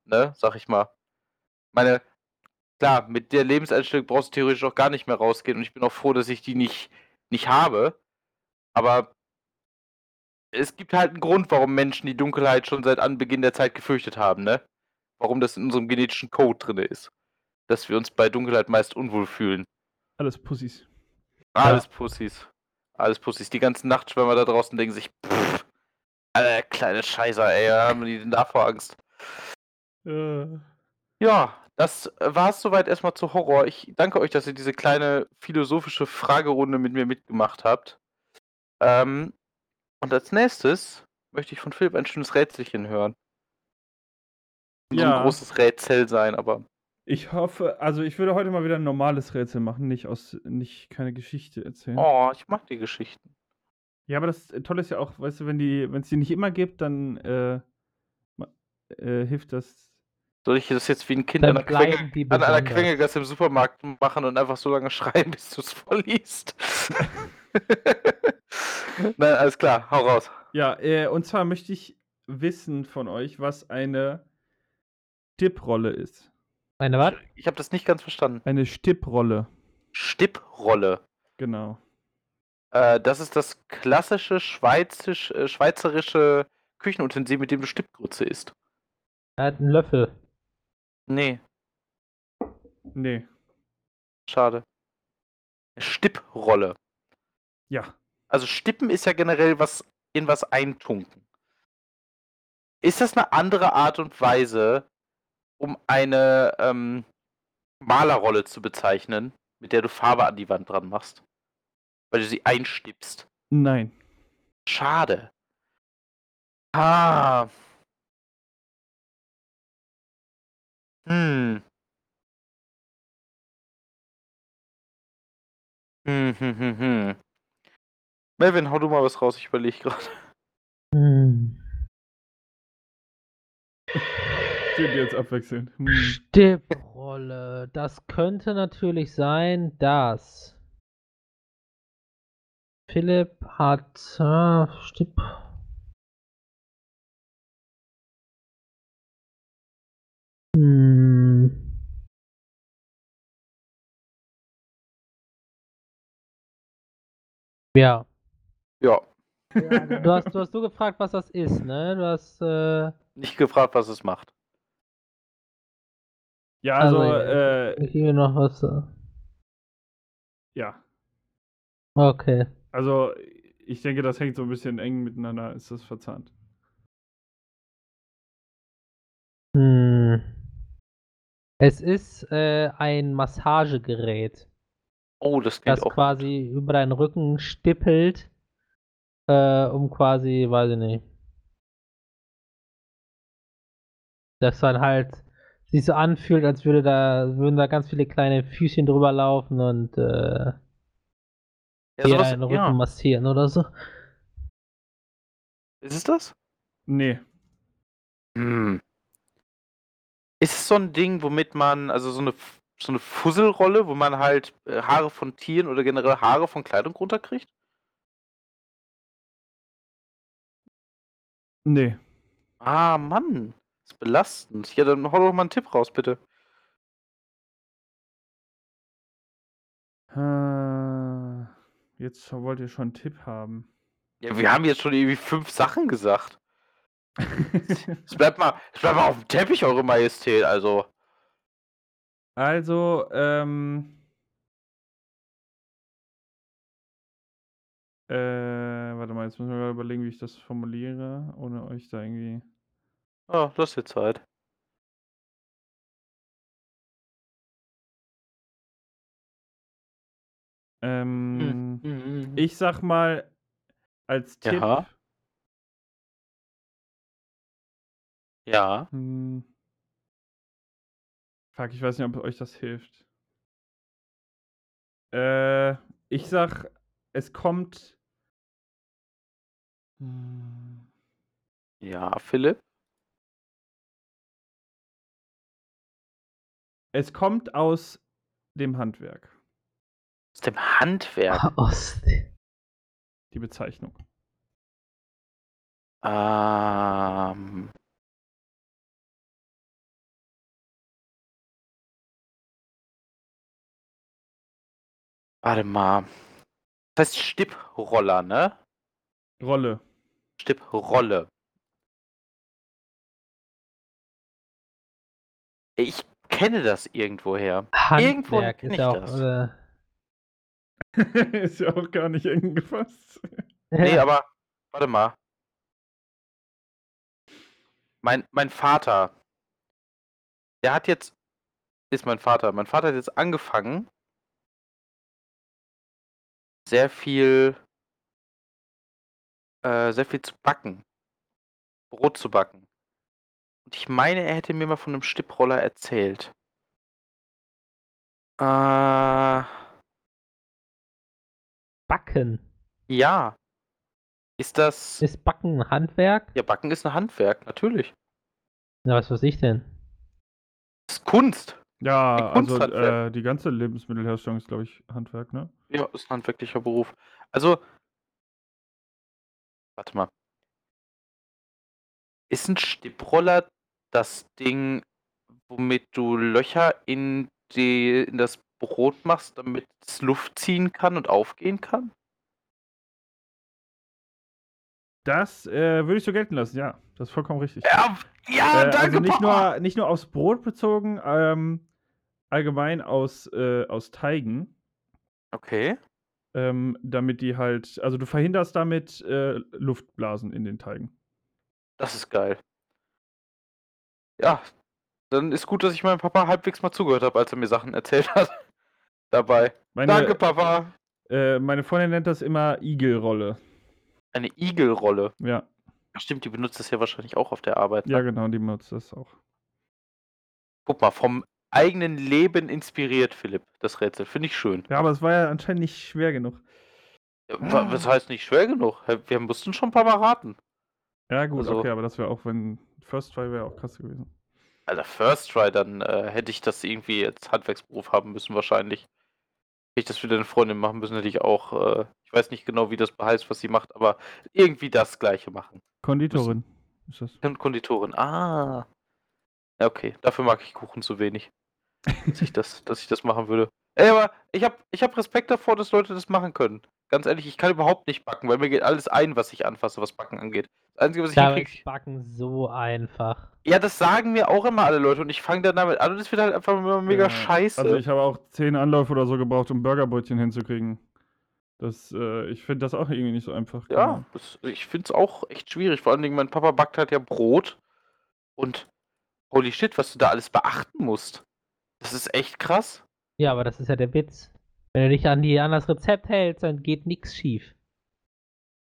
Ne, sag ich mal. Meine, klar, mit der Lebenseinstellung brauchst du theoretisch auch gar nicht mehr rausgehen und ich bin auch froh, dass ich die nicht, nicht habe. Aber es gibt halt einen Grund, warum Menschen die Dunkelheit schon seit Anbeginn der Zeit gefürchtet haben, ne? Warum das in unserem genetischen Code drin ist. Dass wir uns bei Dunkelheit meist unwohl fühlen. Alles Pussys. Alles Pussys. Alles Pussys. Die ganzen Nachtschwärmer da draußen denken sich, pff, Alter, kleine Scheißer, ey, haben die denn davor Angst? Äh, Ja, das war es soweit erstmal zu Horror. Ich danke euch, dass ihr diese kleine philosophische Fragerunde mit mir mitgemacht habt. Ähm, und als nächstes möchte ich von Philipp ein schönes Rätselchen hören. So Ja. ein großes Rätsel sein, aber. ich hoffe, also ich würde heute mal wieder ein normales Rätsel machen, nicht aus, nicht keine Geschichte erzählen. Oh, ich mag die Geschichten. Ja, aber das Tolle ist ja auch, weißt du, wenn die, wenn es die nicht immer gibt, dann äh, äh, hilft das. Soll ich das jetzt wie ein Kind an die an einer besonders. Quengelgasse im Supermarkt machen und einfach so lange schreien, bis du es vorliest? Nein, alles klar, hau raus. Ja, äh, und zwar möchte ich wissen von euch, was eine Stipprolle ist. Eine was? Ich habe das nicht ganz verstanden. Eine Stipprolle, Stipprolle. genau. Äh, das ist das klassische schweizisch, äh, schweizerische Küchenutensil, mit dem du Stippgrütze isst. Er hat einen Löffel. Nee, Nee, schade. Stipprolle. ja. Also Stippen ist ja generell was in was eintunken. Ist das eine andere Art und Weise, um eine ähm, Malerrolle zu bezeichnen, mit der du Farbe an die Wand dran machst? Weil du sie einstippst. Nein. Schade. Ah. Hm. Hm, hm, hm, hm. Melvin, hau du mal was raus, ich überlege gerade. Hm. Sind jetzt abwechselnd. Hm. Stipprolle. Das könnte natürlich sein, dass Philipp hat äh, Stipp. Hm. Ja. Ja, Du hast, du hast du gefragt, was das ist, ne? Du hast äh, nicht gefragt, was es macht. Ja, also, Also, äh, ich hier noch was. äh, ja. Okay. Also, ich denke, das hängt so ein bisschen eng miteinander, ist das verzahnt. Hm. Es ist äh, ein Massagegerät, Oh, das klingt das auch. quasi über deinen Rücken stippelt, äh, um quasi, weiß ich nicht, dass dann halt sich so anfühlt, als würde da, würden da ganz viele kleine Füßchen drüber laufen und äh, Ja, dir sowas, deinen Rücken ja. massieren oder so. Ist es das? Nee. Hm. Ist es so ein Ding, womit man, also so eine, so eine Fusselrolle, wo man halt äh, Haare von Tieren oder generell Haare von Kleidung runterkriegt? Nee. Ah, Mann. Das ist belastend. Ja, dann hau doch mal einen Tipp raus, bitte. Äh, jetzt wollt ihr schon einen Tipp haben. Ja, wir haben jetzt schon irgendwie fünf Sachen gesagt. Es bleibt mal, es bleibt mal auf dem Teppich, Eure Majestät, also. Also, ähm. Äh, warte mal, jetzt müssen wir gerade überlegen, wie ich das formuliere, ohne euch da irgendwie. Oh, du hast jetzt Zeit. Ähm, Mhm. ich sag mal als Tipp. Ja. Ja. Hm, fuck, ich weiß nicht, ob euch das hilft. Äh, ich sag, es kommt Hm. Ja, Philipp? Es kommt aus dem Handwerk, Aus dem Handwerk. Aus, die Bezeichnung. Ähm. Warte mal. Das heißt Stipproller, ne? Rolle. Stipprolle. Ich kenne das irgendwoher. Irgendwo Handwerk kenn ist ich ja auch. das. Äh, ist ja auch gar nicht eng gefasst. Nee, aber warte mal. Mein, mein Vater, der hat jetzt, ist mein Vater, mein Vater hat jetzt angefangen, sehr viel, äh, sehr viel zu backen. Brot zu backen. Und ich meine, er hätte mir mal von einem Stipproller erzählt. Äh, Backen. ja. Ist das. Ist Backen ein Handwerk? Ja, Backen ist ein Handwerk, natürlich. Na, was weiß ich denn? Das ist Kunst. Ja, Ein also äh, die ganze Lebensmittelherstellung ist, glaube ich, Handwerk, ne? Ja, ist ein handwerklicher Beruf. Also, warte mal. Ist ein Stipproller das Ding, womit du Löcher in, die, in das Brot machst, damit es Luft ziehen kann und aufgehen kann? Das äh, würde ich so gelten lassen, ja. Das ist vollkommen richtig. Ja, ja äh, danke, also nicht Papa. nur, nicht nur aufs Brot bezogen, ähm, allgemein aus, äh, aus Teigen. Okay. Ähm, damit die halt, also du verhinderst damit äh, Luftblasen in den Teigen. Das ist geil. Ja, dann ist gut, dass ich meinem Papa halbwegs mal zugehört habe, als er mir Sachen erzählt hat. Dabei. Meine, Danke, Papa. Äh, meine Freundin nennt das immer Igelrolle. Eine Igelrolle. Ja, Stimmt, die benutzt das ja wahrscheinlich auch auf der Arbeit. ne? ja genau, die benutzt das auch. Guck mal, vom eigenen Leben inspiriert, Philipp, das Rätsel. Finde ich schön. Ja, aber es war ja anscheinend nicht schwer genug. Wa- Was heißt nicht schwer genug? Wir mussten schon ein paar Mal raten. Ja, gut, Also- okay, aber das wäre auch, wenn First Try wäre auch krass gewesen. Alter, First Try, dann äh, hätte ich das irgendwie als Handwerksberuf haben müssen, wahrscheinlich. Hätte ich das für deine Freundin machen müssen, hätte ich auch, äh, ich weiß nicht genau, wie das heißt, was sie macht, aber irgendwie das Gleiche machen. Konditorin ist das. Konditorin. Ah. Okay. Dafür mag ich Kuchen zu wenig. Dass ich das, dass ich das machen würde. Ey, aber ich habe ich hab Respekt davor, dass Leute das machen können. Ganz ehrlich, ich kann überhaupt nicht backen, weil mir geht alles ein, was ich anfasse, was Backen angeht. Das Einzige, was ich Da ist hinkriege. Backen so einfach. Ja, das sagen mir auch immer alle Leute und ich fange dann damit an und es wird halt einfach immer mega Ja, scheiße. Also ich habe auch zehn Anläufe oder so gebraucht, um Burgerbrötchen hinzukriegen. Das, äh, ich finde das auch irgendwie nicht so einfach. Ja, genau. das, ich finde es auch echt schwierig. Vor allen Dingen, mein Papa backt halt ja Brot. Und holy shit, was du da alles beachten musst. Das ist echt krass. Ja, aber das ist ja der Witz. Wenn du dich an, die, an das Rezept hältst, dann geht nichts schief.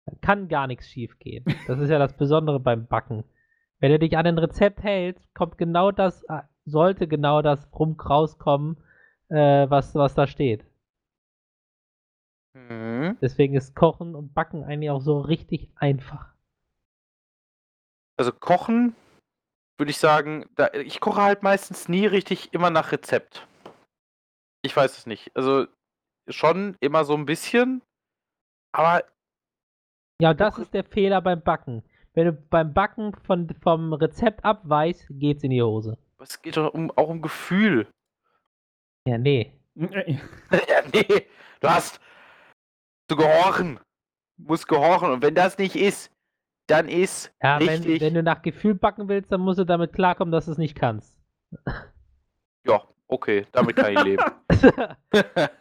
Dann kann gar nichts schief gehen. Das ist ja das Besondere beim Backen. Wenn du dich an ein Rezept hältst, kommt genau das, äh, sollte genau das rum rauskommen, äh, was, was da steht. Mhm. Deswegen ist Kochen und Backen eigentlich auch so richtig einfach. Also kochen, würde ich sagen, da, ich koche halt meistens nie richtig immer nach Rezept. Ich weiß es nicht. Also schon immer so ein bisschen. Aber Ja, das ist der Fehler beim Backen. Wenn du beim Backen von, vom Rezept abweichst, geht's in die Hose. es geht doch um, auch um Gefühl. Ja, nee. Ja, nee, du hast zu gehorchen. Du musst gehorchen. Und wenn das nicht ist, dann ist Ja, wenn, richtig. wenn du nach Gefühl backen willst, dann musst du damit klarkommen, dass du es nicht kannst. Ja, okay, damit kann ich leben.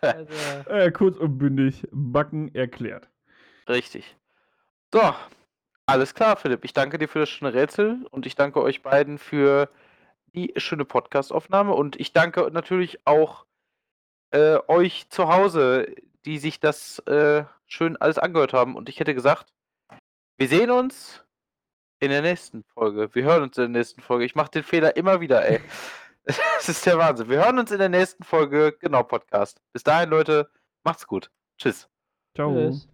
also, Äh, kurz und bündig, Backen erklärt. Richtig. So, alles klar, Philipp. Ich danke dir für das schöne Rätsel und ich danke euch beiden für die schöne Podcast-Aufnahme und ich danke natürlich auch äh, euch zu Hause, die sich das äh, schön alles angehört haben. Und ich hätte gesagt, wir sehen uns in der nächsten Folge. Wir hören uns in der nächsten Folge. Ich mache den Fehler immer wieder, ey. Das ist der Wahnsinn. Wir hören uns in der nächsten Folge, genau, Podcast. Bis dahin, Leute, macht's gut. Tschüss. Ciao. tschüss.